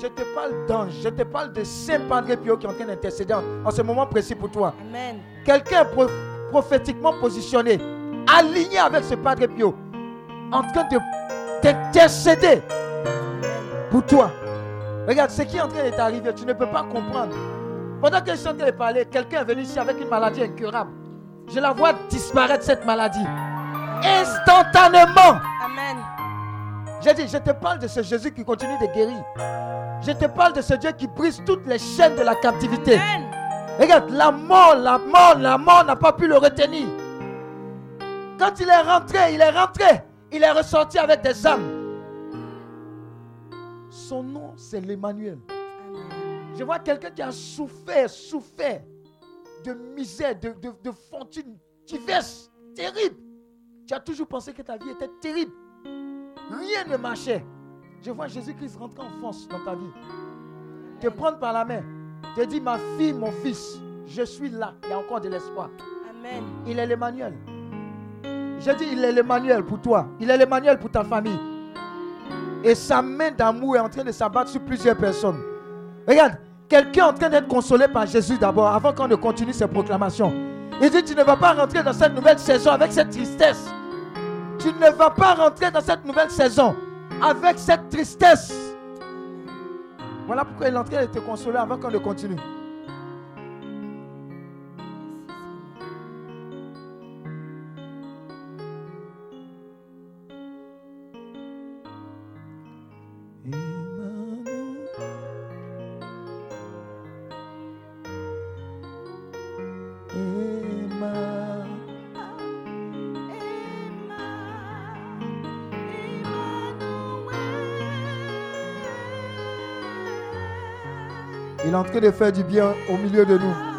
Je te parle d'ange, je te parle de Saint Padre Pio qui est en train d'intercéder en, ce moment précis pour toi. Amen. Quelqu'un est pro- prophétiquement positionné, aligné avec ce Padre Pio, en train de t'intercéder pour toi. Regarde, ce qui est en train de t'arriver, tu ne peux pas comprendre. Pendant que je suis en train de parler, quelqu'un est venu ici avec une maladie incurable. Je la vois disparaître cette maladie. Instantanément. Amen. J'ai dit, je te parle de ce Jésus qui continue de guérir. Je te parle de ce Dieu qui brise toutes les chaînes de la captivité. Amen. Regarde, la mort, la mort, la mort n'a pas pu le retenir. Quand il est rentré, il est rentré. Il est ressorti avec des âmes. Son nom, c'est l'Emmanuel. Je vois quelqu'un qui a souffert, souffert de misère, de, de, de fortune diverses, terrible. Tu as toujours pensé que ta vie était terrible. Rien ne marchait. Je vois Jésus-Christ rentrer en force dans ta vie. Te prendre par la main. Te dire, ma fille, mon fils, je suis là. Il y a encore de l'espoir. Amen. Il est l'Emmanuel. J'ai dit, il est l'Emmanuel pour toi. Il est l'Emmanuel pour ta famille. Et sa main d'amour est en train de s'abattre sur plusieurs personnes. Regarde, quelqu'un est en train d'être consolé par Jésus d'abord, avant qu'on ne continue ses proclamations. Il dit, tu ne vas pas rentrer dans cette nouvelle saison avec cette tristesse. Tu ne vas pas rentrer dans cette nouvelle saison avec cette tristesse. Voilà pourquoi il est en train de te consoler avant qu'on ne continue. Est en train de faire du bien au milieu de nous.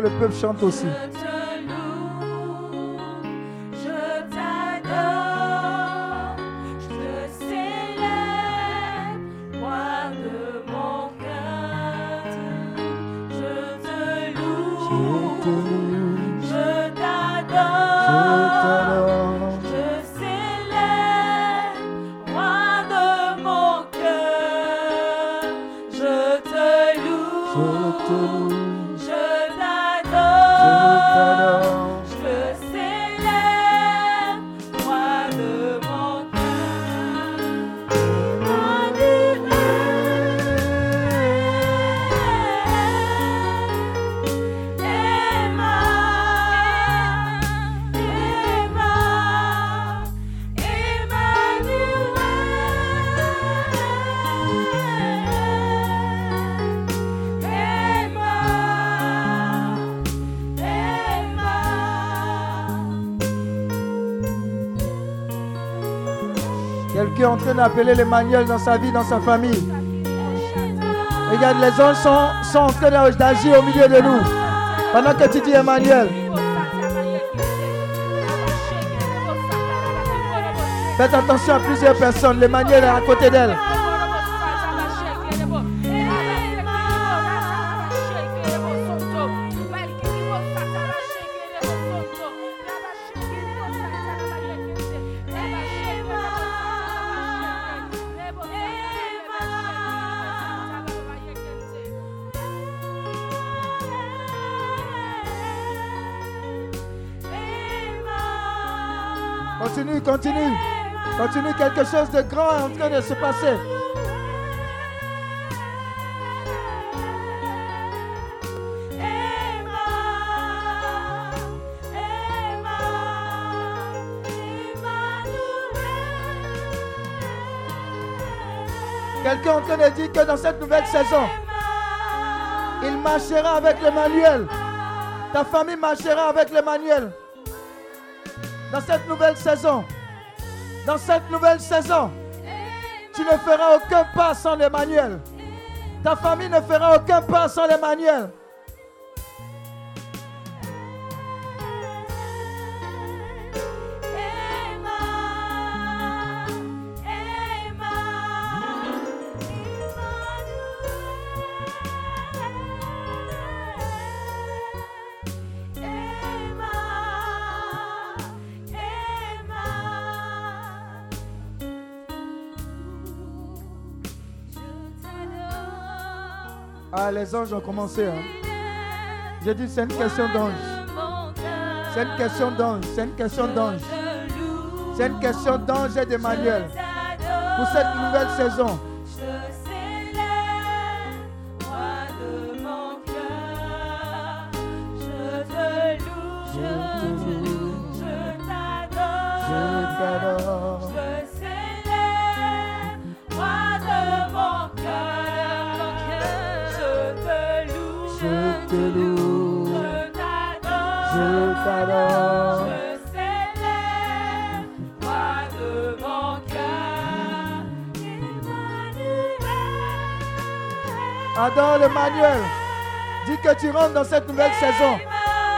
Le peuple chante aussi. Train d'appeler l'Emmanuel dans sa vie, dans sa famille. Regarde, les anges sont, sont en train d'agir au milieu de nous. Pendant que tu dis Emmanuel. Faites attention à plusieurs personnes. L'Emmanuel est à côté d'elle. Quelque chose de grand est en train de se passer. Quelqu'un en train de dire que dans cette nouvelle saison, il marchera avec l'Emmanuel. Ta famille marchera avec l'Emmanuel. Dans cette nouvelle saison, dans cette nouvelle saison, tu ne feras aucun pas sans l'Emmanuel. Ta famille ne fera aucun pas sans l'Emmanuel. Les anges ont commencé. Hein. J'ai dit, c'est une question d'ange. C'est une question d'ange. C'est une question d'ange. C'est une question d'ange et d'Emmanuel. Pour cette nouvelle saison. Emmanuel. Dis que tu rentres dans cette nouvelle saison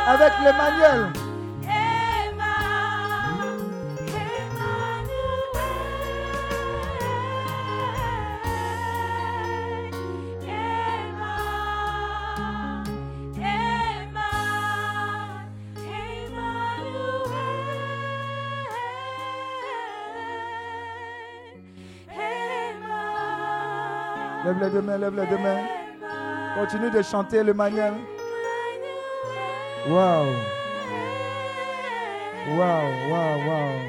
avec l'Emmanuel. Lève les mains, lève les mains. Continue de chanter le manuel. Waouh. Waouh, waouh, waouh.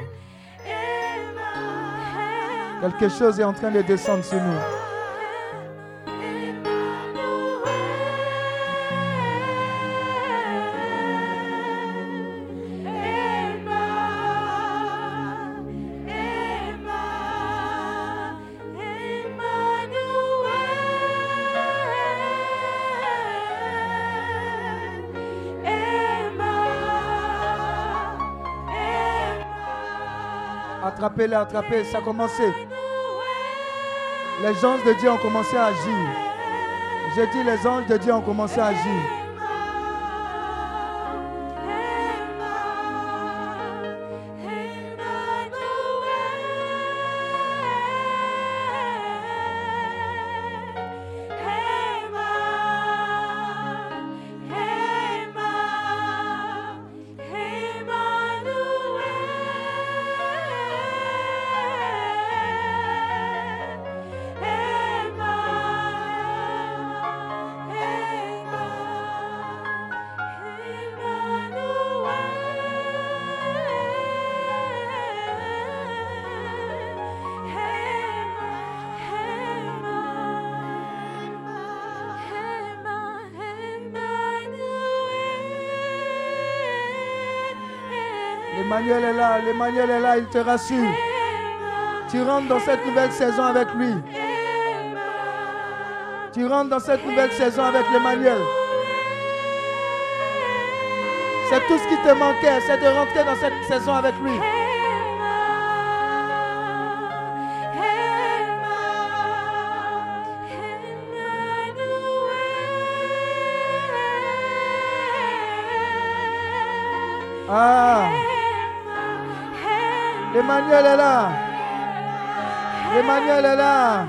Quelque chose est en train de descendre sur nous. Attrapez, ça a commencé. Les anges de Dieu ont commencé à agir. J'ai dit les anges de Dieu ont commencé à agir. L'Emmanuel est là, l'Emmanuel est là, il te rassure. Tu rentres dans cette nouvelle saison avec lui. Tu rentres dans cette nouvelle saison avec l'Emmanuel. C'est tout ce qui te manquait, c'est de rentrer dans cette saison avec lui. l'Emmanuel est là. L'Emmanuel est là.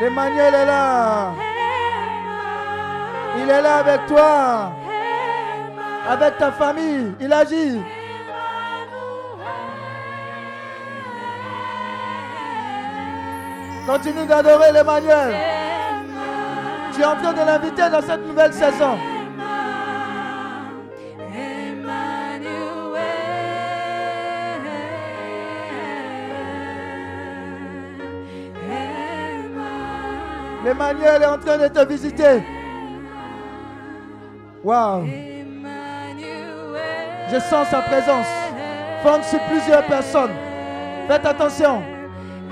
L'Emmanuel est là. Il est là avec toi. Avec ta famille. Il agit. Continue d'adorer l'Emmanuel. Tu es en train de l'inviter dans cette nouvelle saison. L'Emmanuel est en train de te visiter. Waouh. Je sens sa présence. Fonde sur plusieurs personnes. Faites attention.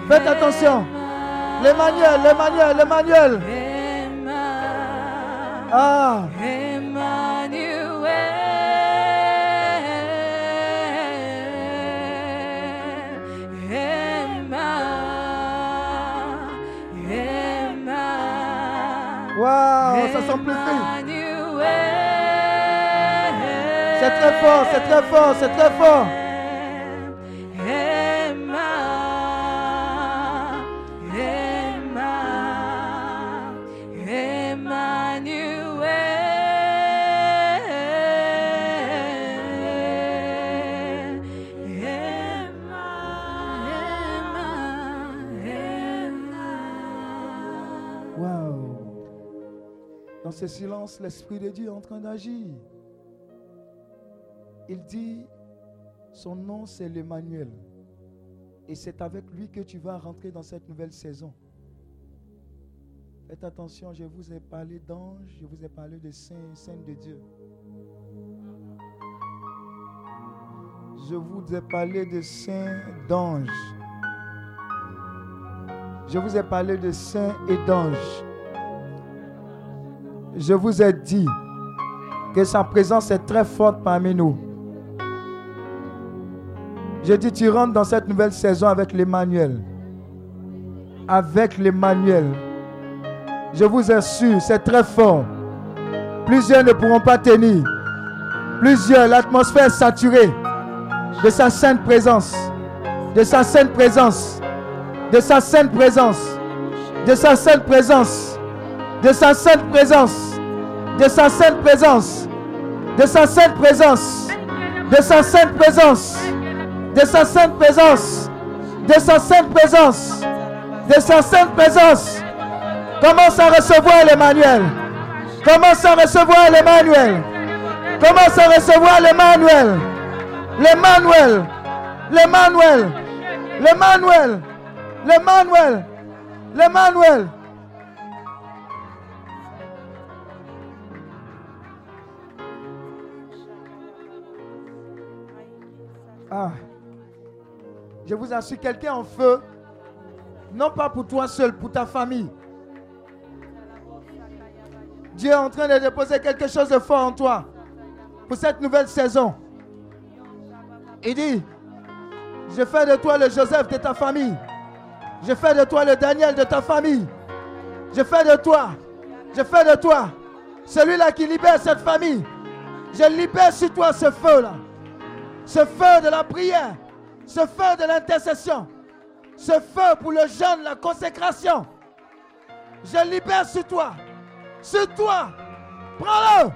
Faites attention. L'Emmanuel, l'Emmanuel, l'Emmanuel. Ah. C'est très fort, c'est très fort, c'est très fort. Ce silence, l'Esprit de Dieu est en train d'agir. Il dit, son nom c'est l'Emmanuel. Et c'est avec lui que tu vas rentrer dans cette nouvelle saison. Faites attention, je vous ai parlé d'anges, je vous ai parlé de saints, saints de Dieu. Je vous ai parlé de saints d'anges. Je vous ai parlé de saints et d'anges. Je vous ai dit que sa présence est très forte parmi nous. Je dis, tu rentres dans cette nouvelle saison avec l'Emmanuel. Avec l'Emmanuel. Je vous assure, c'est très fort. Plusieurs ne pourront pas tenir. Plusieurs, l'atmosphère est saturée de sa sainte présence. De sa sainte présence. De sa sainte présence. De sa sainte présence. De sa sainte présence. De sa sainte présence. De sa sainte présence. De sa sainte présence. de sa sainte présence, de sa sainte présence, de sa sainte présence. Commence à recevoir l'Emmanuel. Commence à recevoir l'Emmanuel. Commence à recevoir l'Emmanuel. L'Emmanuel. L'Emmanuel. L'Emmanuel. L'Emmanuel. L'Emmanuel. Ah. Je vous assure, quelqu'un en feu, non pas pour toi seul, pour ta famille. Dieu est en train de déposer quelque chose de fort en toi pour cette nouvelle saison. Il dit, je fais de toi le Joseph de ta famille. Je fais de toi le Daniel de ta famille. Je fais de toi, je fais de toi celui-là qui libère cette famille. Je libère sur toi ce feu-là. Ce feu de la prière. Ce feu de l'intercession. Ce feu pour le jeûne, la consécration. Je libère sur toi. Sur toi. Prends-le.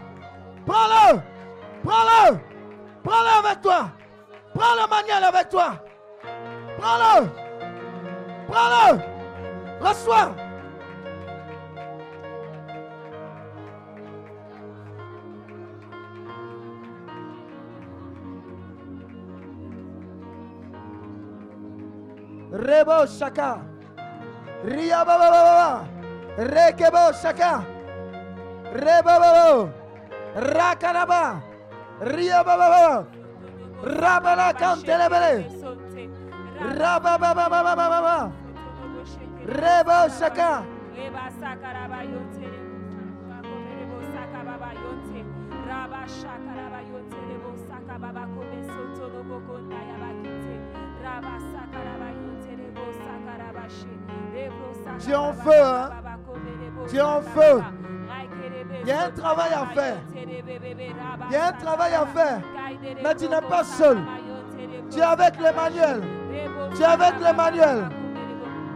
Prends-le. Prends-le. Prends-le avec toi. Prends le manuel avec toi. Prends-le. Prends-le. Reçois. Rebo Shaka. Ria Baba Baba. Rekebo Shaka. Rebo Baba. Rakanaba. Ria Baba Baba. Rabala Kantelebele. Raba Baba Baba Baba. Rebo Shaka. Reba sakarabayonte, kakomerebo sakababayonte, raba shakarabayonte, rebo sakababakome soto loboko ndayabakite, raba Tu es en feu, hein? Tu es en feu. Il y a un travail à faire. Il y a un travail à faire. Mais tu n'es pas seul. Tu es avec l'Emmanuel. Tu es avec l'Emmanuel.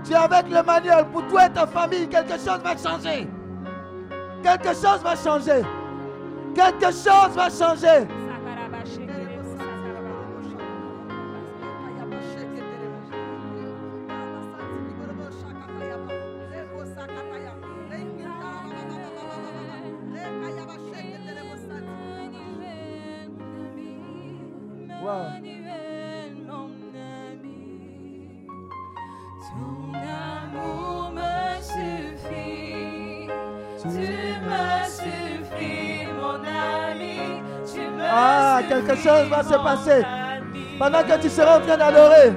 Tu es avec l'Emmanuel. Pour toi et ta famille, quelque chose va changer. Quelque chose va changer. Quelque chose va changer. Ton amour me suffit. Tu me suffis, mon ami. Tu me Ah, suffis, quelque chose va se passer. Pendant que tu seras en train d'adorer,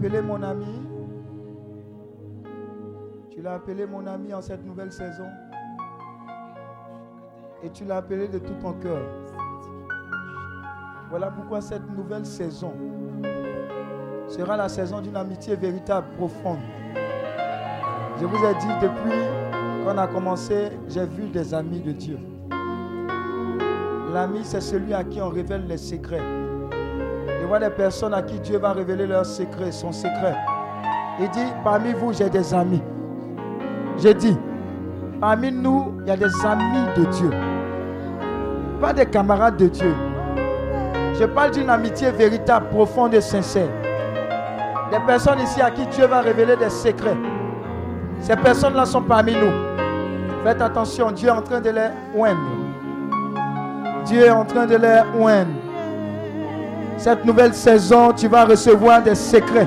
appelé mon ami. Tu l'as appelé mon ami en cette nouvelle saison. Et tu l'as appelé de tout ton cœur. Voilà pourquoi cette nouvelle saison sera la saison d'une amitié véritable, profonde. Je vous ai dit depuis qu'on a commencé, j'ai vu des amis de Dieu. L'ami, c'est celui à qui on révèle les secrets. Vois des personnes à qui Dieu va révéler leurs secrets, son secret. Il dit, parmi vous, j'ai des amis. J'ai dit, parmi nous, il y a des amis de Dieu. Pas des camarades de Dieu. Je parle d'une amitié véritable, profonde et sincère. Des personnes ici à qui Dieu va révéler des secrets. Ces personnes-là sont parmi nous. Faites attention, Dieu est en train de les oindre. Dieu est en train de les oindre. Cette nouvelle saison, tu vas recevoir des secrets.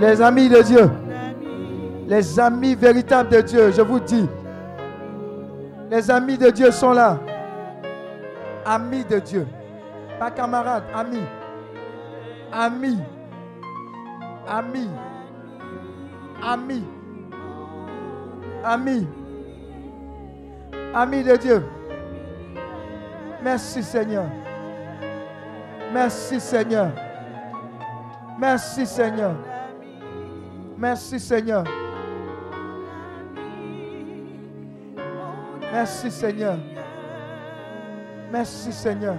Les amis de Dieu, les amis véritables de Dieu, je vous dis, les amis de Dieu sont là. Amis de Dieu. Pas camarades, amis. Amis. Amis. Amis. Amis. Amis de Dieu. Merci Seigneur. Merci Seigneur. Merci Seigneur. Merci Seigneur. Merci Seigneur. Merci Seigneur.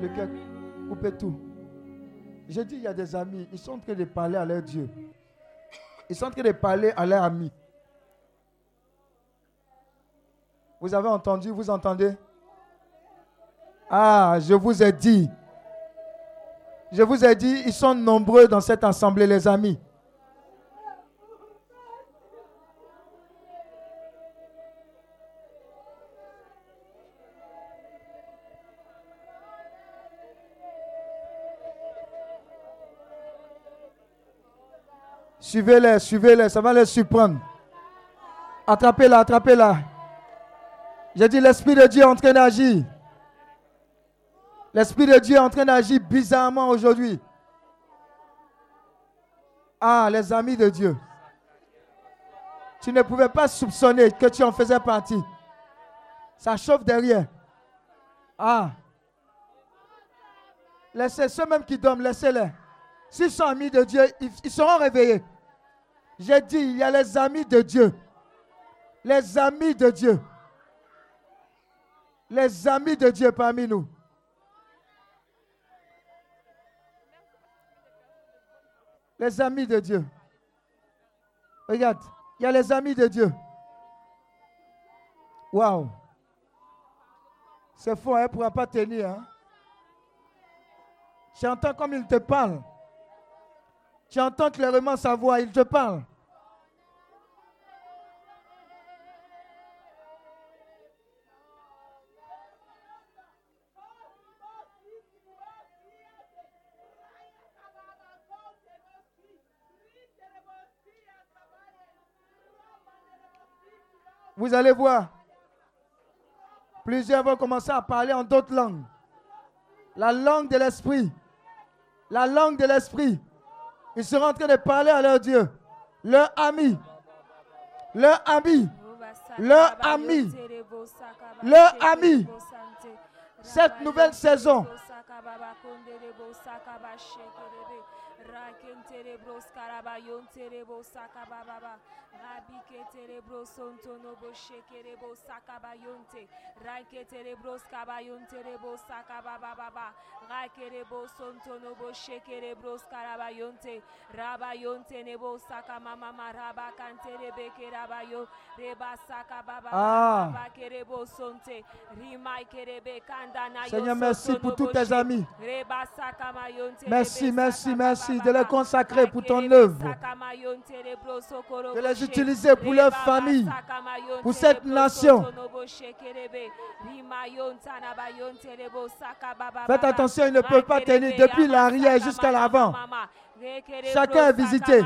Le cœur, coupez tout. J'ai dit, il y a des amis, ils sont en train de parler à leur Dieu. Ils sont en train de parler à leur ami. Vous avez entendu, vous entendez? Ah, je vous ai dit. Je vous ai dit, ils sont nombreux dans cette assemblée, les amis. Suivez-les, suivez-les, ça va les surprendre. Attrapez-la, attrapez-la. J'ai dit, l'Esprit de Dieu est en train d'agir. L'Esprit de Dieu est en train d'agir bizarrement aujourd'hui. Ah, les amis de Dieu. Tu ne pouvais pas soupçonner que tu en faisais partie. Ça chauffe derrière. Ah. Laissez ceux mêmes qui dorment, laissez-les. S'ils sont amis de Dieu, ils seront réveillés. J'ai dit, il y a les amis de Dieu. Les amis de Dieu. Les amis de Dieu parmi nous. Les amis de Dieu. Regarde, il y a les amis de Dieu. Waouh. C'est faux, hein, ne pourra pas tenir. Hein. J'entends comme il te parle. Tu entends clairement sa voix, il te parle. Vous allez voir. Plusieurs vont commencer à parler en d'autres langues. La langue de l'esprit. La langue de l'esprit. Ils seront en train de parler à leur Dieu. Leur ami. Leur ami. Leur ami. Leur ami. Cette nouvelle saison. Rakenterebros karabayon terebo sakababa. Rabike terebros sontonobo shekerebo sakabayonte. Raketerebros kabayon terebo sakababa. Rakerebo sontonobo shekerebros karabayonte. Rabayonte nebo sakamama maraba kanterebe kerabayo. Reba sakababa. Ah. Rakerebo sonte. Rimai kerebe kandana Seigneur, merci pour tous tes amis. Merci, merci, merci de les consacrer pour ton œuvre, de les utiliser pour leur famille, pour cette nation. Faites attention, ils ne peuvent pas tenir depuis l'arrière jusqu'à l'avant. Chacun est visité.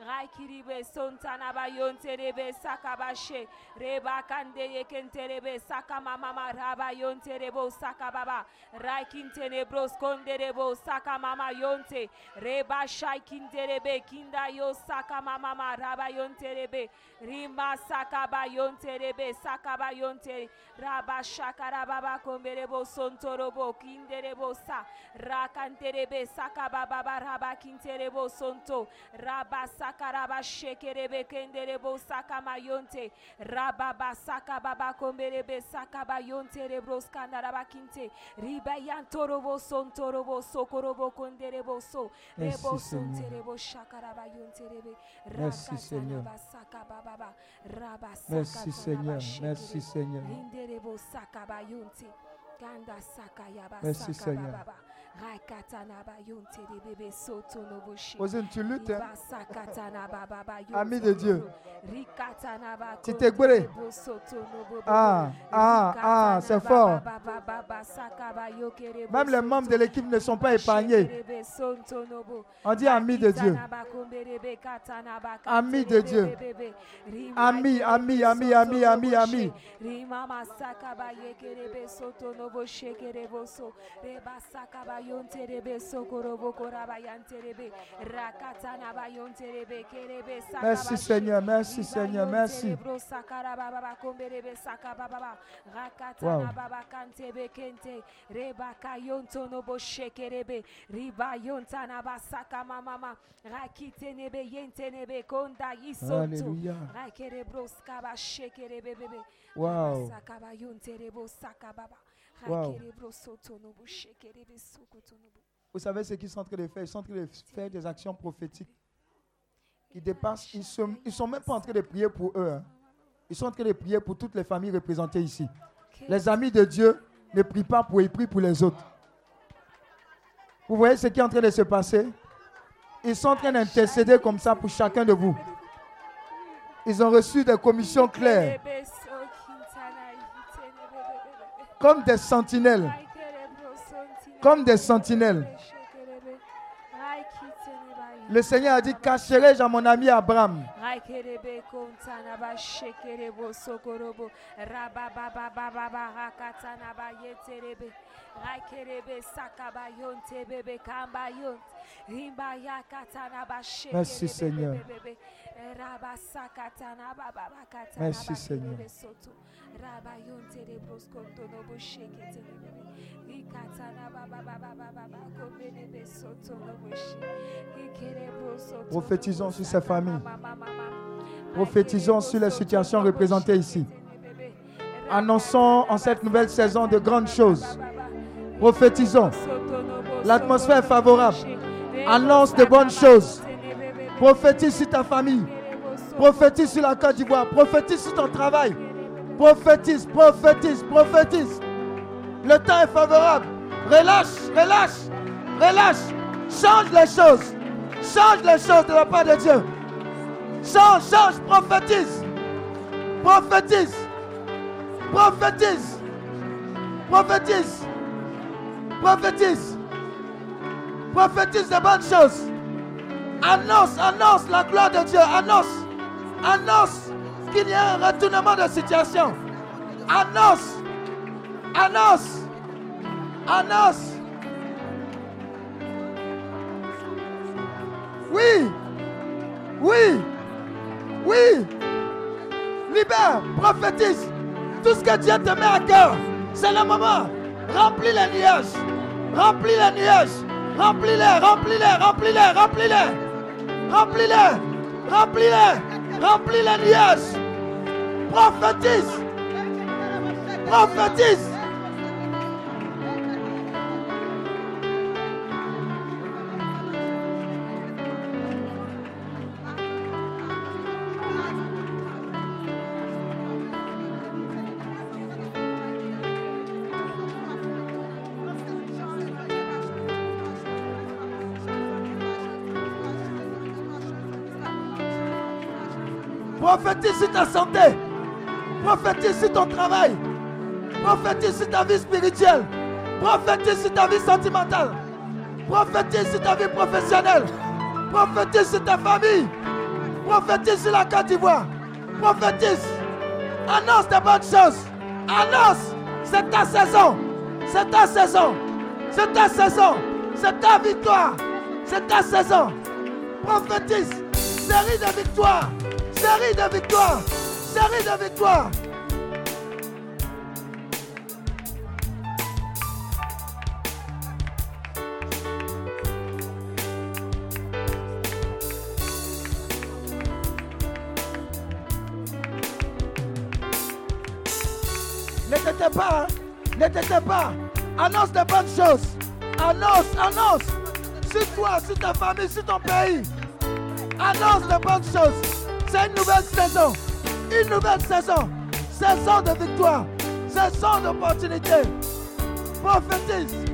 Raikiribe sontana ba yonterebe sakabashe. Reba kande yekenterebe sakama mama raba yonterebo sakababa. Raikintene bros konderebo sakamama yonte. Reba shaikinterebe kinda yo sakama mama raba yonterebe. Rima sakaba yonterebe sakaba yonte. Raba shakara baba komberebo sontorobo kinderebo sa. Rakanterebe sakababa raba kinterebo sonto. Raba sakaraba shekerebe kenderebo sakamayonte rababa sakababa komberebe sakabayonte rebros kandaraba kinte ribayantorobo sontorobo sokorobo konderebo so rebo sonterebo shakaraba yonterebe Merci, Seigneur. rakatanaba sakababa raba Merci sakatanaba Seigneur. shekere. Merci Seigneur. Rinderebo sakabayonte kanda sakayaba sakababa Osine, tu luttes. hein? Ami Ami de Dieu. Gouré. Ah, ah, ah, c'est fort. Même les membres de l'équipe ne sont pas épargnés. On dit ami de Dieu. Ami de Dieu. Ami, ami, ami, ami, ami, ami. Rimama sakaba yekerebe soto nobo shekerebo so reba sakaba yonterebe sokorobo koraba yanterebe rakatana ba yonterebe kerebe sakaba Merci Seigneur, merci Riba Seigneur, merci. yonterebro sakara baba ba komberebe sakaba baba Wow. rakatana baba kantebe kente reba kayonto nobo shekerebe riba yontana ba sakama mama rakitenebe yentenebe konda isonto Alléluia. Rakerebro skaba shekerebe bebe Wow. Sakaba yonterebo sakababa. Wow. Vous savez ce qu'ils sont en train de faire? Ils sont en train de faire des actions prophétiques qui dépassent. Ils ne sont, ils sont même pas en train de prier pour eux. hein. Ils sont en train de prier pour toutes les familles représentées ici. Les amis de Dieu ne prient pas pour eux, ils prient pour les autres. Vous voyez ce qui est en train de se passer? Ils sont en train d'intercéder comme ça pour chacun de vous. Ils ont reçu des commissions claires, comme des sentinelles. Comme des sentinelles. Le Seigneur a dit, cacherai-je à mon ami Abraham? Merci, Seigneur. Merci, Seigneur. Prophétisons sur mama mama. Prophétisons sur les situations représentées ici. Annonçons en cette nouvelle saison de grandes choses. Prophétisons. L'atmosphère favorable. Annonce de bonnes choses. Prophétise sur ta famille. Prophétise sur la Côte d'Ivoire. Prophétise sur ton travail. Prophétise, prophétise, prophétise. Le temps est favorable. Relâche, relâche, relâche. Change les choses. Change les choses de la part de Dieu. Change, change, prophétise. Prophétise. Prophétise. Prophétise. Prophétise. Prophétise de bonnes choses. Annonce, annonce la gloire de Dieu. Annonce. Annonce qu'il y a un retournement de situation. Annonce. Annonce. Annonce. Oui. Oui. Oui. Libère, prophétise. Tout ce que Dieu te met à cœur, c'est le moment. Remplis les nuages. Remplis les nuages. Remplis-les, remplis-les, remplis-les, remplis-les. Remplis-les. Remplis-les. Remplis les nuages. Prophétise. Prophétise. Prophétise sur ta santé. Prophétise sur ton travail. Prophétise sur ta vie spirituelle. Prophétise sur ta vie sentimentale. Prophétise sur ta vie professionnelle. Prophétise sur ta famille. Prophétise sur la Côte d'Ivoire. Prophétise. Annonce des bonnes choses. Annonce. C'est ta saison. C'est ta saison. C'est ta saison. C'est ta victoire. C'est ta saison. Prophétise. Série de victoires. Série de victoires. Série de victoires. Ne t'étais pas, hein? ne t'étais pas. Annonce de bonnes choses. Annonce, annonce. Sur toi, sur ta famille, sur ton pays. Annonce de bonnes choses. C'est une nouvelle saison. Une nouvelle saison. Saison de victoire. Saison d'opportunité. Prophétise.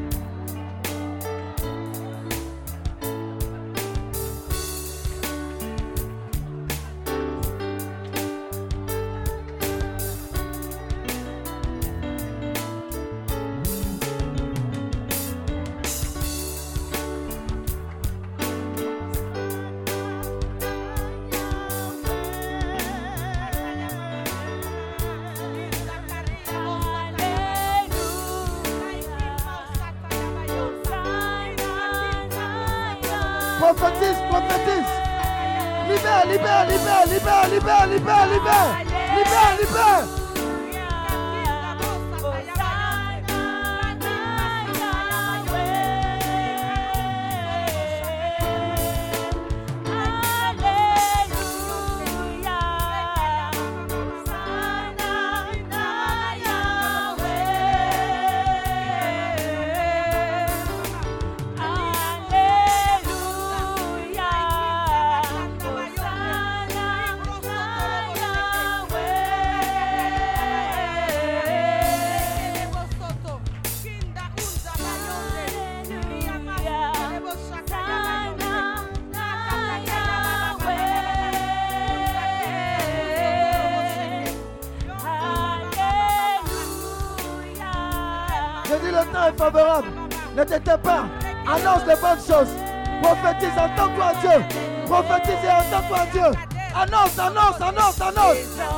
Dieu. Annonce, annonce, annonce, annonce.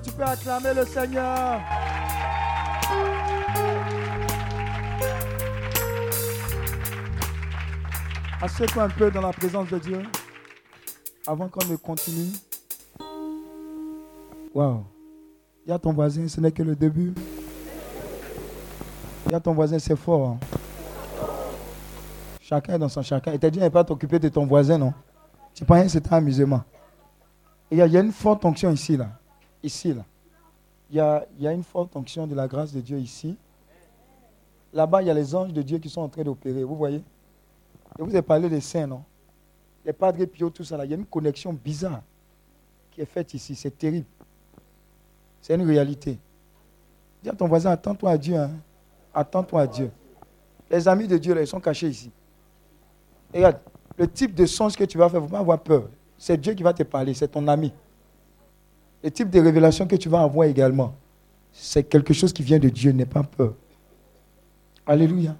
Tu peux acclamer le Seigneur? Assieds-toi un peu dans la présence de Dieu avant qu'on ne continue. Waouh. Il y a ton voisin, ce n'est que le début. Il y a ton voisin, c'est fort. hein. Chacun est dans son chacun. Et t'as dit, ne pas t'occuper de ton voisin, non? Tu penses que c'est un amusement. Il y, a- une forte onction ici, là. Ici, là. Il y a, une forte onction de la grâce de Dieu ici. Là-bas, il y a les anges de Dieu qui sont en train d'opérer. Vous voyez Je vous ai parlé des saints, non? Les padres Pio, tout ça, là. Il y a une connexion bizarre qui est faite ici. C'est terrible. C'est une réalité. Dis à ton voisin, attends-toi à Dieu. hein. Attends-toi à Dieu. Les amis de Dieu, là, ils sont cachés ici. Et regarde, le type de songe que tu vas faire, il ne pas avoir peur. C'est Dieu qui va te parler, c'est ton ami. Le type de révélation que tu vas avoir également, c'est quelque chose qui vient de Dieu, n'aie pas peur. Alléluia.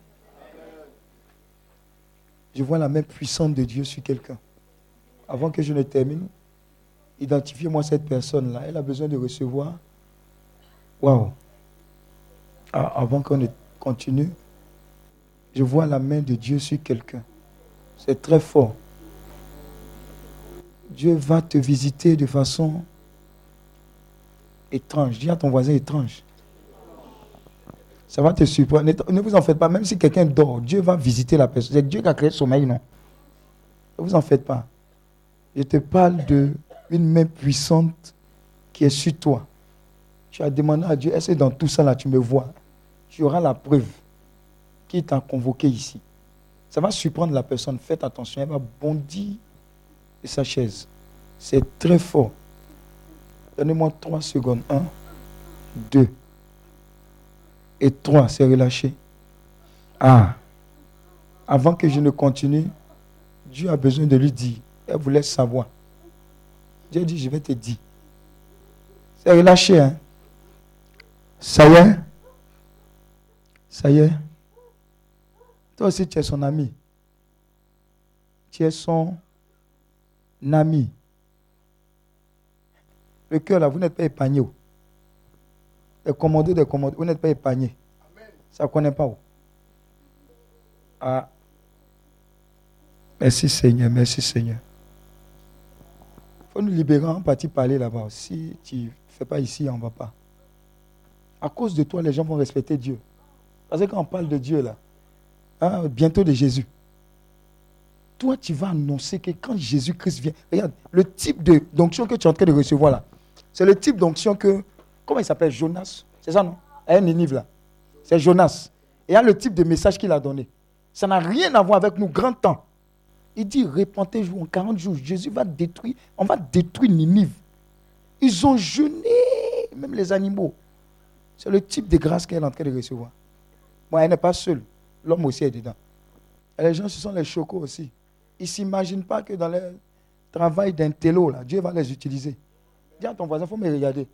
Je vois la main puissante de Dieu sur quelqu'un. Avant que je ne termine, identifiez-moi cette personne-là. Elle a besoin de recevoir. Waouh. Ah, avant qu'on ne continue, je vois la main de Dieu sur quelqu'un. C'est très fort. Dieu va te visiter de façon étrange. Dis à ton voisin étrange. Ça va te surprendre. Ne- vous en faites pas. Même si quelqu'un dort, Dieu va visiter la personne. C'est Dieu qui a créé le sommeil, non? Ne vous en faites pas. Je te parle d'une main puissante qui est sur toi. Tu as demandé à Dieu, est-ce que dans tout ça là, tu me vois? Tu auras la preuve qui t'a convoqué ici. Ça va surprendre la personne. Faites attention, elle va bondir de sa chaise. C'est très fort. Donnez-moi trois secondes. Un, deux. Et trois, c'est relâché. Ah. Avant que je ne continue, Dieu a besoin de lui dire. Elle vous laisse savoir. Dieu dit, je vais te dire. C'est relâché, hein. Ça y est? Ça y est? Toi aussi, tu es son ami. Tu es son ami. Le cœur, là, vous n'êtes pas épargné. Les commandés des commandés, vous n'êtes pas épargné. Ça ne connaît pas. oh. Ah. Merci Seigneur, merci Seigneur. Il faut nous libérer en partie parler là-bas. Si tu ne fais pas ici, on ne va pas. À cause de toi, les gens vont respecter Dieu. Parce que quand on parle de Dieu, là, hein, bientôt de Jésus, toi, tu vas annoncer que quand Jésus-Christ vient, regarde, le type de- d'onction que tu es en train de recevoir là, c'est le type d'onction que, comment il s'appelle Jonas? C'est ça, non? Un Ninive là. C'est Jonas. Et il le type de message qu'il a donné. Ça n'a rien à voir avec nous, grand temps. Il dit, répentez-vous en 40 jours. Jésus va détruire, on va détruire Ninive. Ils ont jeûné, même les animaux. C'est le type de grâce qu'elle est en train de recevoir. Moi, elle n'est pas seule. L'homme aussi est dedans. Les gens, ce sont les chocos aussi. Ils ne s'imaginent pas que dans le travail d'un télo, Dieu va les utiliser. Dis à ton voisin, il faut me regarder.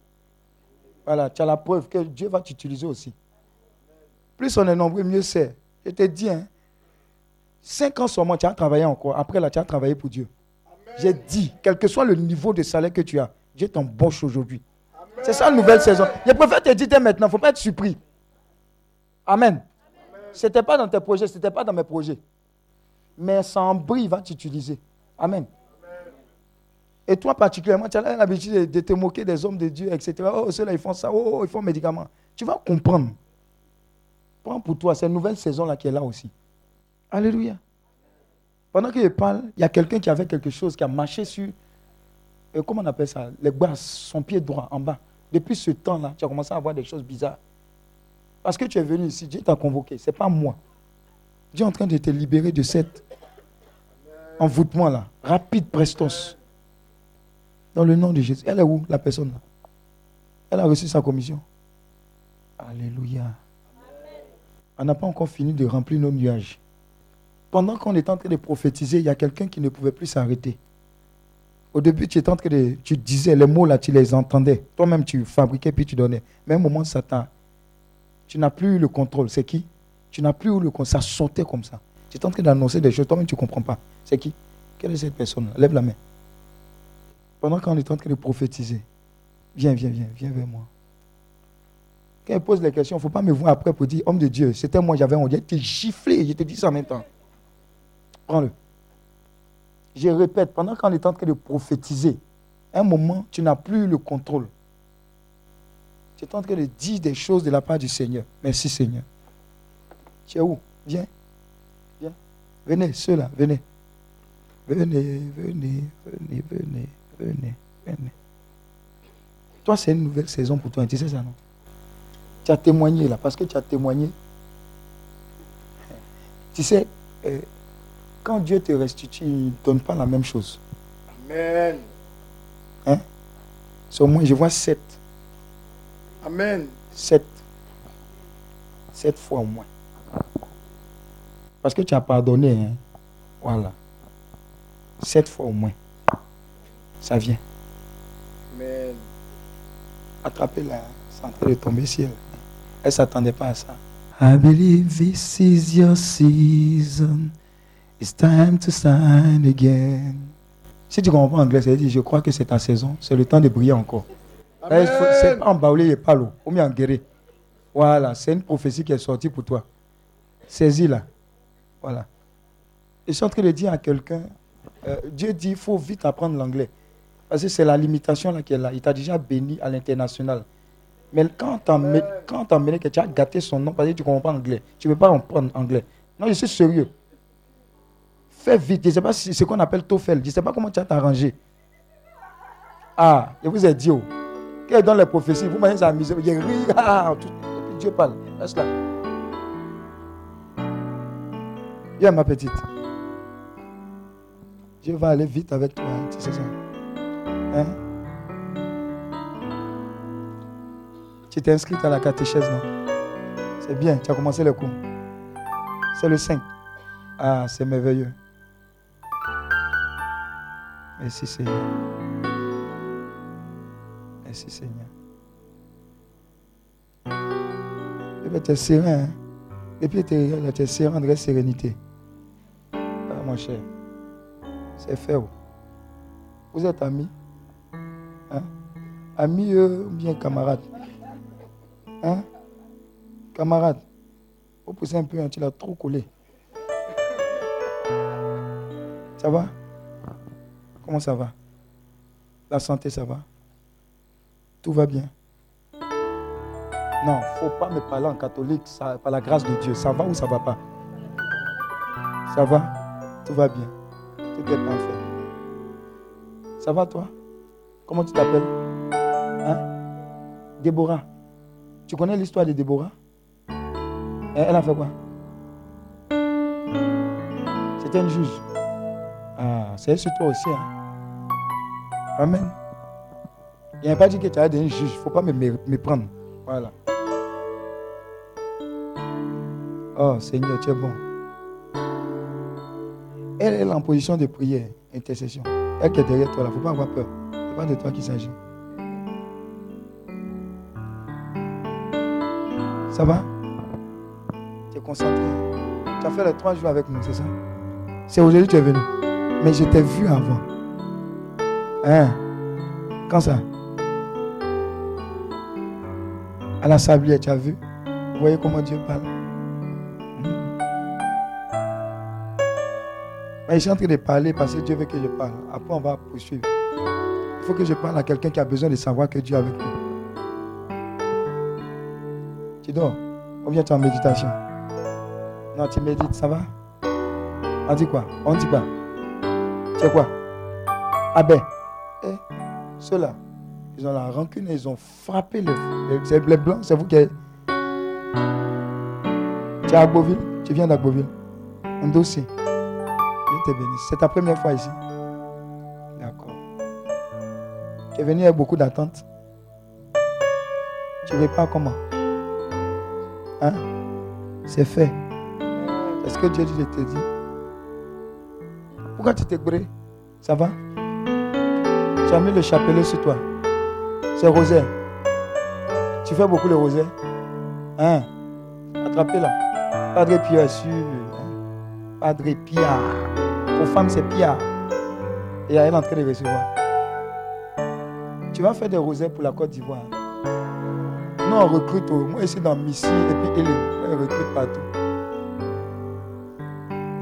Voilà, tu as la preuve que Dieu va t'utiliser aussi. Plus on est nombreux, mieux c'est. Je te dis, hein, cinq ans seulement, tu as travaillé encore. Après, là, tu as travaillé pour Dieu. J'ai dit, quel que soit le niveau de salaire que tu as, Dieu t'embauche aujourd'hui. C'est ça la nouvelle saison. Je préfère te dire dès maintenant, il ne faut pas être surpris. Amen. Ce n'était pas dans tes projets, ce n'était pas dans mes projets. Mais sans bruit, il va t'utiliser. Amen. Et toi particulièrement, tu as l'habitude de, te moquer des hommes de Dieu, etc. Oh, ceux-là, ils font ça. Oh, oh, ils font médicaments. Tu vas comprendre. Prends pour toi, c'est une nouvelle saison là qui est là aussi. Alléluia. Pendant que je parle, il y a quelqu'un qui avait quelque chose, qui a marché sur, euh, comment on appelle ça, les bras, son pied droit en bas. Depuis ce temps-là, tu as commencé à voir des choses bizarres. Parce que tu es venu ici, Dieu t'a convoqué, ce n'est pas moi. Dieu est en train de te libérer de cet envoûtement-là. Rapide, prestos. Dans le nom de Jésus. Elle est où, la personne? Elle a reçu sa commission. Alléluia. On n'a pas encore fini de remplir nos nuages. Pendant qu'on est en train de prophétiser, il y a quelqu'un qui ne pouvait plus s'arrêter. Au début, tu de. Tu disais les mots là, tu les entendais. Toi-même, tu fabriquais puis tu donnais. Mais à un moment, Satan, tu n'as plus eu le contrôle. C'est qui? Tu n'as plus eu le contrôle. Ça sautait comme ça. Tu es en train d'annoncer des choses. Toi-même, tu ne comprends pas. C'est qui? Quelle est cette personne Lève la main. Pendant qu'on est en train de prophétiser, Viens, viens, viens, viens vers moi. Quand elle pose les questions, il ne faut pas me voir après pour dire, homme de Dieu, c'était moi, j'avais envie de giflé, je te dis ça en même temps. Prends-le. Je répète, pendant qu'on est en train de prophétiser, un moment, tu n'as plus le contrôle. Tu es en train de dire des choses de la part du Seigneur. Merci Seigneur. Tu es où? Viens. Viens. Venez, ceux-là, venez. Venez, venez, venez, venez, venez, venez. Toi, c'est une nouvelle saison pour toi, tu sais ça, non? Tu as témoigné là, parce que tu as témoigné. Tu sais, euh, quand Dieu te restitue, il ne donne pas la même chose. Amen. Hein? C'est au moins, je vois sept. Amen. Sept. Sept fois au moins. Parce que tu as pardonné. Hein? Voilà. Sept fois au moins. Ça vient. Amen. Attrapez-la. C'est en train de tomber si elle. Elle ne s'attendait pas à ça. I believe this is your season. It's time to shine again. Si tu comprends anglais, ça veut dire je crois que c'est ta saison. C'est le temps de briller encore. Amen. C'est pas en baoulé et pas l'eau. Ou bien en guéri. Voilà, c'est une prophétie qui est sortie pour toi. Saisis-la. Voilà. Et je suis en train de dire à quelqu'un, euh, Dieu dit, il faut vite apprendre l'anglais. Parce que c'est la limitation là qui est là. Il t'a déjà béni à l'international. Mais quand tu as mené que tu as gâté son nom parce que tu ne comprends pas anglais, tu ne peux pas comprendre anglais. Non, je suis sérieux. Fais vite. Je ne sais pas si c'est ce qu'on appelle TOEFL. Je ne sais pas comment tu as t'arrangé. Ah, je vous ai dit. Oh. Est dans les prophéties, vous m'avez amusé. Je ris. <laughs> Ah, tout, et puis Dieu parle. Reste là. Viens, ma petite. Je vais aller vite avec toi. Hein, tu sais ça. Hein? Tu t'es inscrite à la catéchèse, non? C'est bien, tu as commencé le cours. C'est le 5. Ah, c'est merveilleux. Merci Seigneur. Merci Seigneur. Et bien, tu es serein. Hein? Et puis, tu es, serein de sérénité. Ah, mon cher. C'est fait. Oh. Vous êtes amis? hein? Amis euh, ou bien camarades Hein? Camarade, vous poussez un peu, hein, tu l'as trop collé. Ça va? Comment ça va? La santé, ça va? Tout va bien? Non, faut pas me parler en catholique, par la grâce de Dieu. Ça va ou ça va pas? Ça va? Tout va bien. Tout est parfait. Ça va toi? Comment tu t'appelles? Hein? Déborah. Tu connais l'histoire de Déborah? Elle a fait quoi? C'était une juge. Ah, c'est sur toi aussi. Hein? Amen. Il n'a pas dit que tu as un juge. Il ne faut pas me, me, prendre. Voilà. Oh Seigneur, tu es bon. Elle est en position de prière, intercession. Elle qui est derrière toi, il ne faut pas avoir peur. Ce n'est pas de toi qu'il s'agit. Ça va? Tu es concentré. Tu as fait les trois jours avec nous, c'est ça? C'est aujourd'hui que tu es venu. Mais je t'ai vu avant. Hein? Quand ça? À la sablière, tu as vu? Vous voyez comment Dieu parle? Hmm. Mais je suis en train de parler parce que Dieu veut que je parle. Après, on va poursuivre. Il faut que je parle à quelqu'un qui a besoin de savoir que Dieu est avec nous. Tu dors Ou bien tu es en méditation Non, tu médites, ça va? On dit quoi? On dit quoi? Tu es quoi? Ah ben, eh, ceux-là, ils ont la rancune et ils ont frappé les, les, les blancs. C'est vous qui êtes. Tu es à Agboville Tu viens d'Agboville Un dossier. Je te bénisse. C'est ta première fois ici D'accord. Tu es venu avec beaucoup d'attentes. Tu ne pas comment? Hein? C'est fait. Est-ce que Dieu dit, je te dis? Pourquoi tu t'es brûlé? Ça va? Tu as mis le chapelet sur toi. C'est rosaire. Tu fais beaucoup le rosaire Hein Attrapez-la. Padre Pia sur. Padre Pia. Pour femme, c'est Pia. Et elle est en train de recevoir. Tu vas faire des rosaires pour la Côte d'Ivoire. On recrute. Moi, ici dans Missy et puis on recrute partout.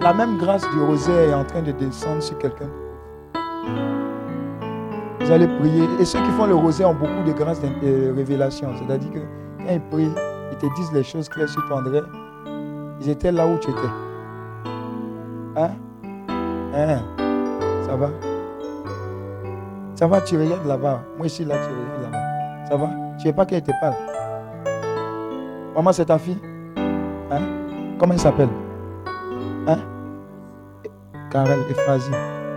La même grâce du rosaire est en train de descendre sur quelqu'un. Vous allez prier. Et ceux qui font le rosaire ont beaucoup de grâce de de révélation. C'est-à-dire que quand ils prient, ils te disent les choses claires sur toi, André. Ils étaient là où tu étais. Hein? Hein? Ça va? Ça va, tu regardes là-bas. Moi ici, là, tu regardes là-bas. Ça va? Tu ne pas qu'elle te parle. Maman, c'est ta fille? Hein? Comment elle s'appelle? Hein? Karel Ephrasie.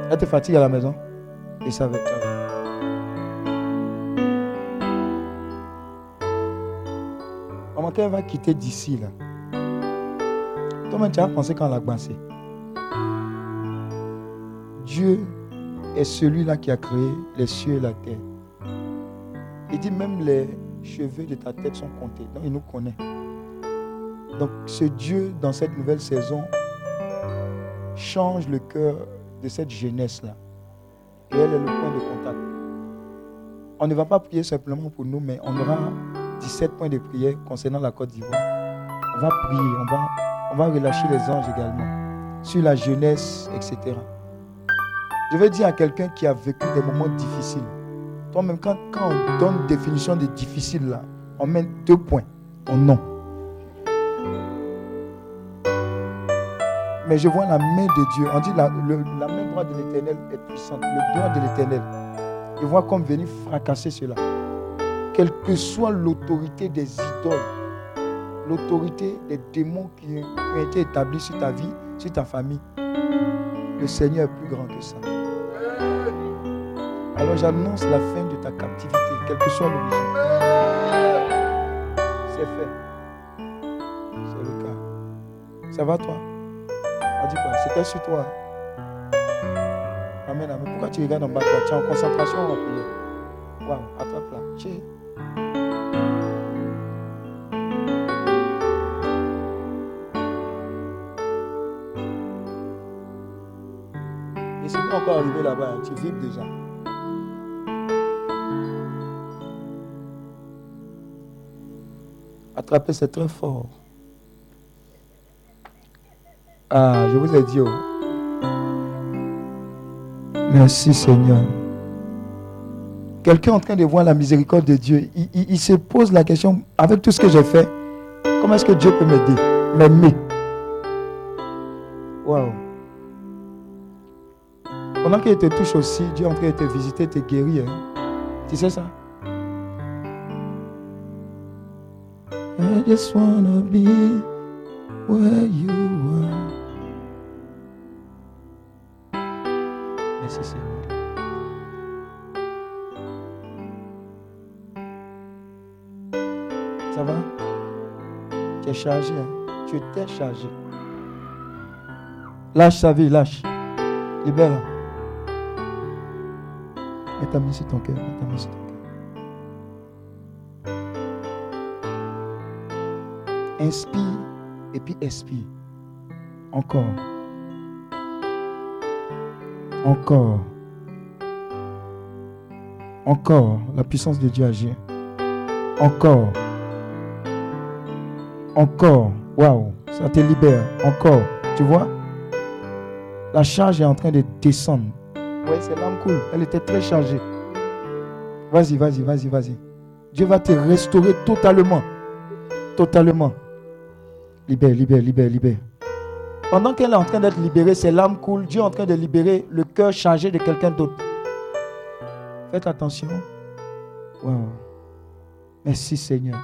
Elle te fatigue à la maison? Et ça ça va. Maman, quand elle va quitter d'ici, là, toi-même, tu as pensé quand l'a bassé. Dieu est celui-là qui a créé les cieux et la terre. Il dit même les cheveux de ta tête sont comptés. Donc il nous connaît. Donc ce Dieu, dans cette nouvelle saison, change le cœur de cette jeunesse-là. Et elle est le point de contact. On ne va pas prier simplement pour nous, mais on aura 17 points de prière concernant la Côte d'Ivoire. On va prier, on va, on va relâcher les anges également sur la jeunesse, etc. Je vais dire à quelqu'un qui a vécu des moments difficiles. Toi-même, quand, on donne définition de difficile, là, on met deux points en nom. Mais je vois la main de Dieu. On dit la, la main droite de l'éternel est puissante. Le doigt de l'éternel. Je vois comme venir fracasser cela. Quelle que soit l'autorité des idoles, l'autorité des démons qui ont été établis sur ta vie, sur ta famille, le Seigneur est plus grand que ça. Alors j'annonce la fin de ta captivité, quelle que soit l'origine. C'est fait. C'est le cas. Ça va toi? On dit quoi? C'était sur toi. Amen, amen. Pourquoi tu regardes en bas toi? Tu es en concentration en prière Waouh, attrape là. Tiens. Et tu es encore arrivé là-bas, hein, tu vibres déjà. Attraper, c'est très fort. Ah, je vous ai dit. oh. Merci Seigneur. Quelqu'un en train de voir la miséricorde de Dieu. Il se pose la question, avec tout ce que j'ai fait, comment est-ce que Dieu peut m'aider, m'aimer Waouh. Pendant qu'il te touche aussi, Dieu est en train de te visiter, te guérir. hein. Tu sais ça? I just wanna be where you are. Merci Seigneur. Ça va? Tu es chargé. hein? Tu étais chargé. Lâche sa vie, lâche. Libère-la. Mets ta main sur ton cœur. Mets ta main sur ton cœur. Inspire et puis expire. Encore. Encore. Encore. La puissance de Dieu agit. Encore. Encore. Waouh. Ça te libère. Encore. Tu vois? La charge est en train de descendre. Oui, c'est l'âme cool. Elle était très chargée. Vas-y, vas-y, vas-y, vas-y. Dieu va te restaurer totalement. Totalement. Libère, libère, libère, libère. Pendant qu'elle est en train d'être libérée, c'est l'âme cool. Dieu est en train de libérer le cœur chargé de quelqu'un d'autre. Faites attention. Wow. Merci Seigneur.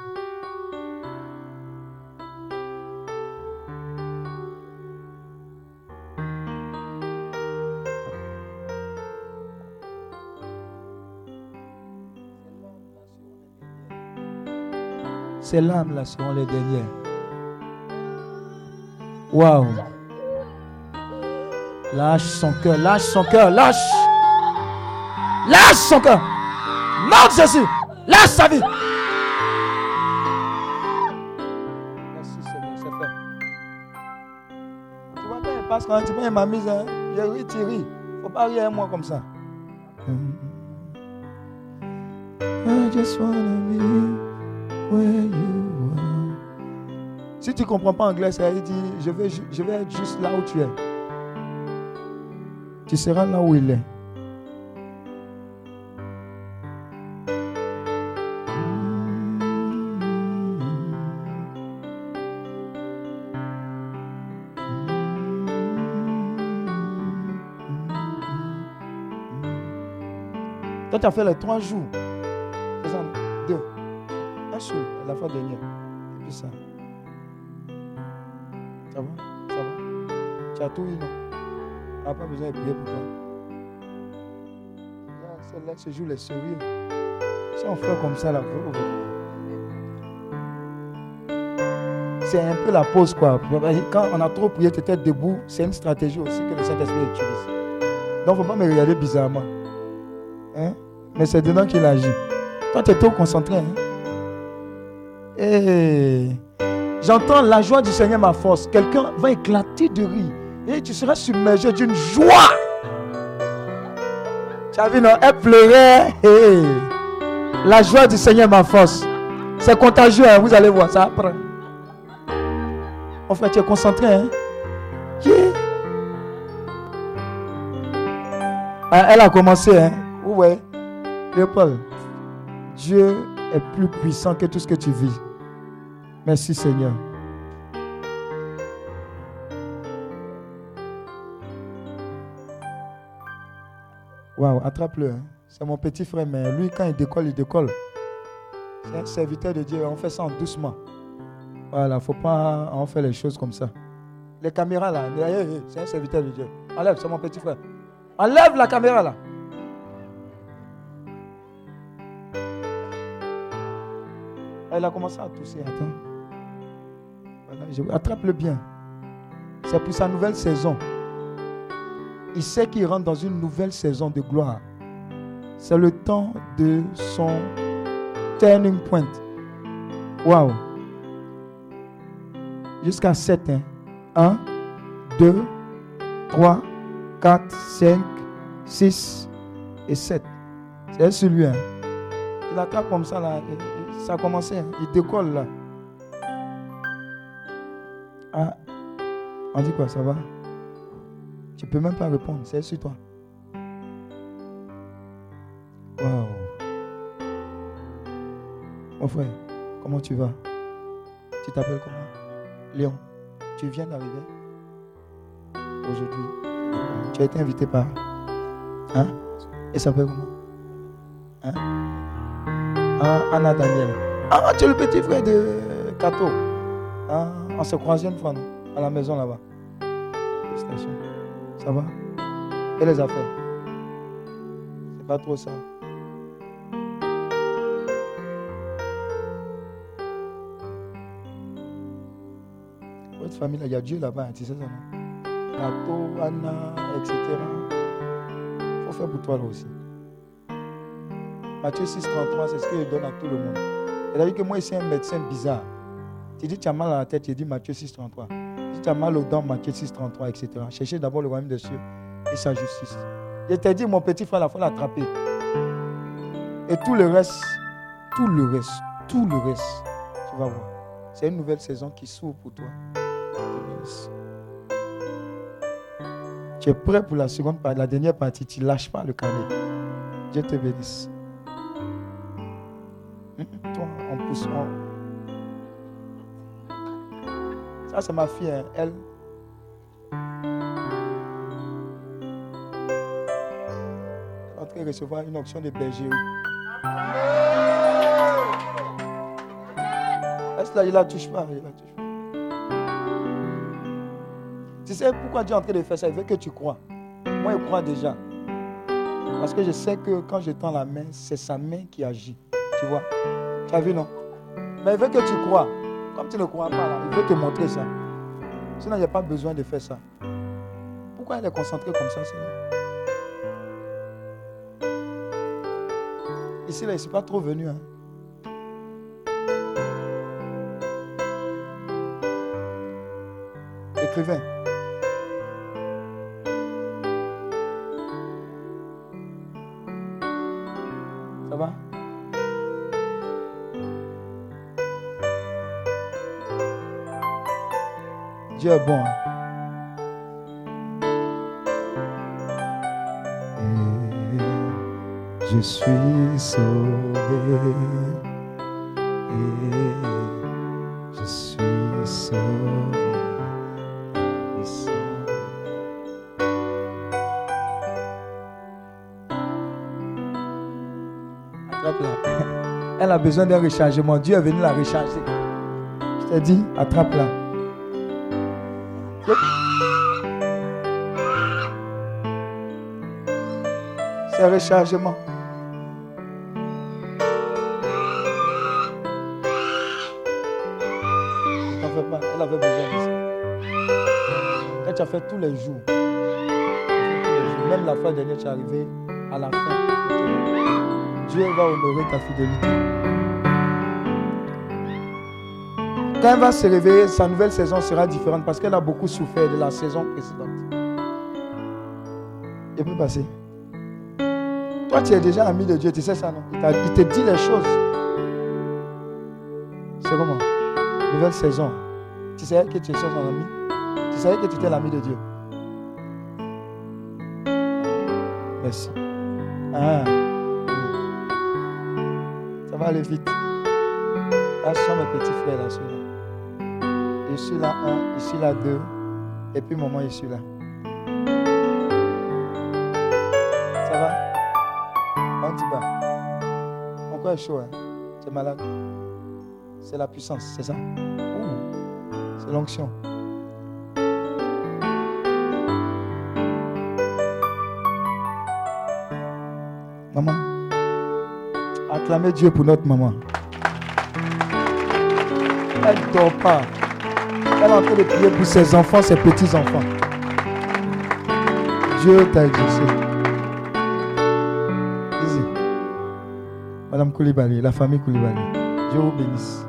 Ces larmes-là seront les dernières. Waouh. Lâche son cœur, lâche son cœur, lâche. Lâche son cœur. De Jésus, lâche sa vie. Merci Seigneur, c'est fait. Tu vois quand elle passe quand tu prends ma mise, hein, je ris, tu ris. Faut pas rire à moi comme ça. I just wanna be where you. Si tu comprends pas anglais, ça veut dire je vais, je vais être juste là où tu es. Tu seras là où il est. Toi, tu as fait les trois jours. Deux. Un seul, la fois dernière. Et puis ça. Ça va? Ça va? Tu as tout eu, non? On n'a pas besoin de prier pour toi. Là, C'est là que se joue les sérieux. Si on fait comme ça, faut- c'est un peu la pause, quoi. Quand on a trop prié, tu étais debout, c'est une stratégie aussi que le Saint-Esprit utilise. Donc, il ne faut pas me regarder bizarrement. Hein? Mais c'est dedans qu'il agit. Toi, tu es trop concentré. Hein? Et j'entends la joie du Seigneur, ma force. Quelqu'un va éclater de rire. Et tu seras submergé d'une joie. Tu as vu, non? Elle pleurait. La joie du Seigneur, ma force. C'est contagieux, hein? vous allez voir, ça apprend. Mon frère, tu es concentré. Hein? Yeah. Ah, elle a commencé, hein? Ouais. Léopold, Dieu est plus puissant que tout ce que tu vis. Merci Seigneur. Waouh, attrape-le. hein. C'est mon petit frère, mais lui, quand il décolle, il décolle. C'est un serviteur de Dieu. On fait ça en doucement. Voilà, faut pas en faire les choses comme ça. Les caméras là, hey, hey, c'est un serviteur de Dieu. Enlève, c'est mon petit frère. Enlève la caméra là. Il a commencé à tousser. Attends. Attrape-le bien. C'est pour sa nouvelle saison. Il sait qu'il rentre dans une nouvelle saison de gloire. C'est le temps de son turning point. Waouh. Jusqu'à 7. Hein. 1, 2, 3, 4, 5, 6 et 7. C'est celui. Hein. Il attrape comme ça là. ça a commencé. hein. Il décolle là. Ah. On dit quoi Ça va? Tu peux même pas répondre. C'est sur toi. Waouh. Mon frère, comment tu vas? Tu t'appelles comment? Léon. Tu viens d'arriver? Aujourd'hui. Tu as été invité par. Hein? Et ça s'appelle comment? Hein? Ah, Anna Daniel. Ah, tu es le petit frère de Kato. Ah, on s'est croisé une fois à la maison là-bas. Ça va? Et les affaires? C'est pas trop ça. Votre famille, il y a Dieu là-bas, hein, tu sais ça, non? Kato, Anna, etc. faut faire pour toi là aussi. Matthieu 6, 33, c'est ce qu'il donne à tout le monde. C'est-à-dire que moi, ici, un médecin bizarre. Tu dis, tu as mal à la tête, tu dis Matthieu 6, 33. Si tu as mal aux dents, Matthieu 6, 33, etc. Cherchez d'abord le royaume des cieux et sa justice. Je t'ai dit, mon petit frère, il faut l'attraper. Et tout le reste, tout le reste, tout le reste, tu vas voir. C'est une nouvelle saison qui s'ouvre pour toi. Tu es prêt pour la seconde partie, la dernière partie. Tu ne lâches pas le carnet. Dieu te bénisse. Hum, Toi, on pousse. Ça, c'est ma fille. hein. Elle. Elle est en train de recevoir une option de bergerie. Est-ce que là, il la touche pas Il la touche pas. Tu sais pourquoi Dieu est en train de faire ça? Il veut que tu crois. Moi, je crois déjà. Parce que je sais que quand je tends la main, c'est sa main qui agit. Tu vois? Tu as vu, non? Mais il veut que tu crois. Comme tu ne crois pas, là, il veut te montrer ça. Sinon, il n'y a pas besoin de faire ça. Pourquoi elle est concentrée comme ça Seigneur? Ici, là, il ne s'est pas trop venu. Hein. Écrivain. Est bon. Et je suis sauvé. Et je suis sauvé. Elle a besoin d'un rechargement. Dieu est venu la recharger. Je t'ai dit, attrape-la. C'est un rechargement. Ne t'en fais pas, elle avait besoin de ça. Tu as fait tous les jours, même la fois dernière, tu es arrivé à la fin. Dieu va honorer ta fidélité. Quand elle va se réveiller, sa nouvelle saison sera différente parce qu'elle a beaucoup souffert de la saison précédente. Il peut passer. Toi, tu es déjà ami de Dieu, tu sais ça, non? Il, te dit les choses. C'est comment? Nouvelle saison. Tu savais que tu es son ami Tu savais que tu étais l'ami de Dieu Merci. Ah. Ça va aller vite. Là, ce sont mes petits frères là, ceux-là. Je suis là un, je suis là deux, et puis maman, je suis là. Est chaud, es malade C'est la puissance, c'est ça? C'est l'onction. Maman, acclamez Dieu pour notre maman. Elle ne dort pas. Elle est en train de prier pour ses enfants, ses petits-enfants. Dieu t'a exaucé. La famille Koulibaly. Dieu vous bénisse.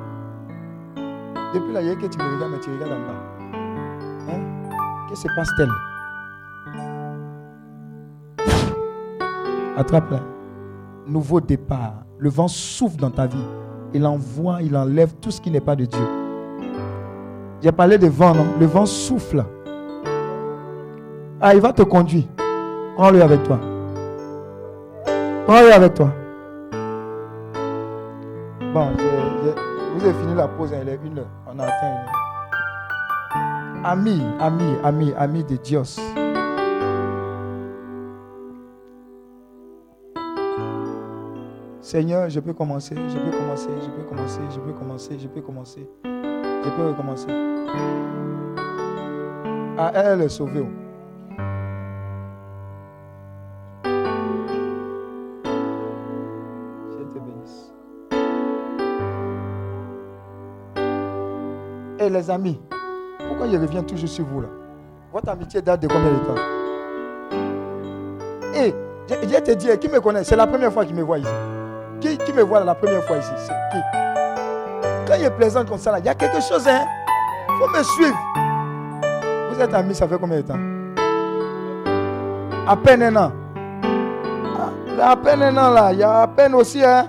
Depuis là, hier que tu me regardes, mais tu regardes en bas. Hein? Qui se passe-t-elle? Attrape-la. Nouveau départ. Le vent souffle dans ta vie. Il envoie, il enlève tout ce qui n'est pas de Dieu. J'ai parlé de vent, non? Le vent souffle. Ah, il va te conduire. Prends-le avec toi. Prends-le avec toi. Bon, vous avez fini la pause, hein, il est une heure. On a atteint. Ami, ami, ami, ami de Dios. Seigneur, je peux commencer, je peux commencer, je peux commencer, je peux commencer, je peux commencer. Je peux recommencer. Ah, elle, elle est les amis, pourquoi je reviens toujours sur vous là? Votre amitié date de combien de temps? Et je, je te dis, qui me connaît C'est la première fois qu'il me voit ici. Qui, qui me voit la première fois ici C'est qui? Quand il est plaisant comme ça, là, il y a quelque chose, hein? Il faut me suivre. Vous êtes amis, ça fait combien de temps? À peine un an. Ah, à peine un an là, il y a à peine aussi, hein?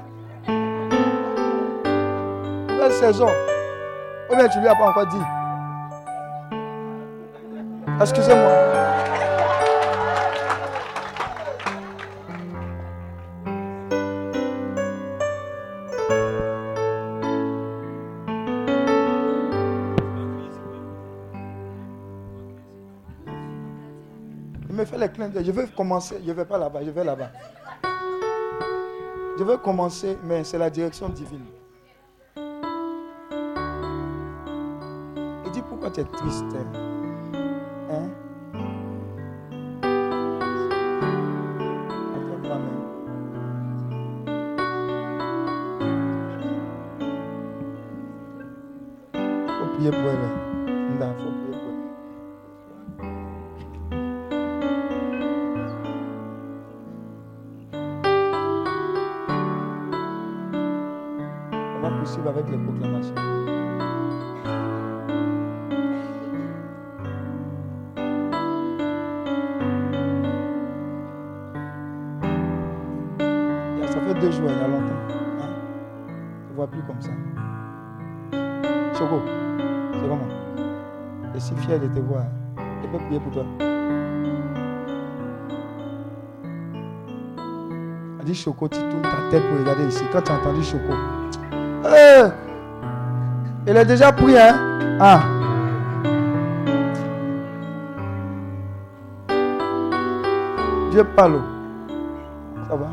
Nouvelle saison? Ou bien tu lui as pas encore dit? Excusez-moi. Il me les clins. Je veux commencer. Je ne vais pas là-bas. Je vais là-bas. Je veux commencer, mais c'est la direction divine. Il dit pourquoi prier pour toi. Elle dit Choco, tu tournes ta tête pour regarder ici. Quand tu as entendu Choco. Elle a déjà pris, hein? Ah! Dieu parle. Ça va?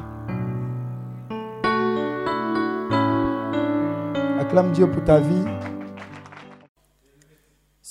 Acclame Dieu pour ta vie.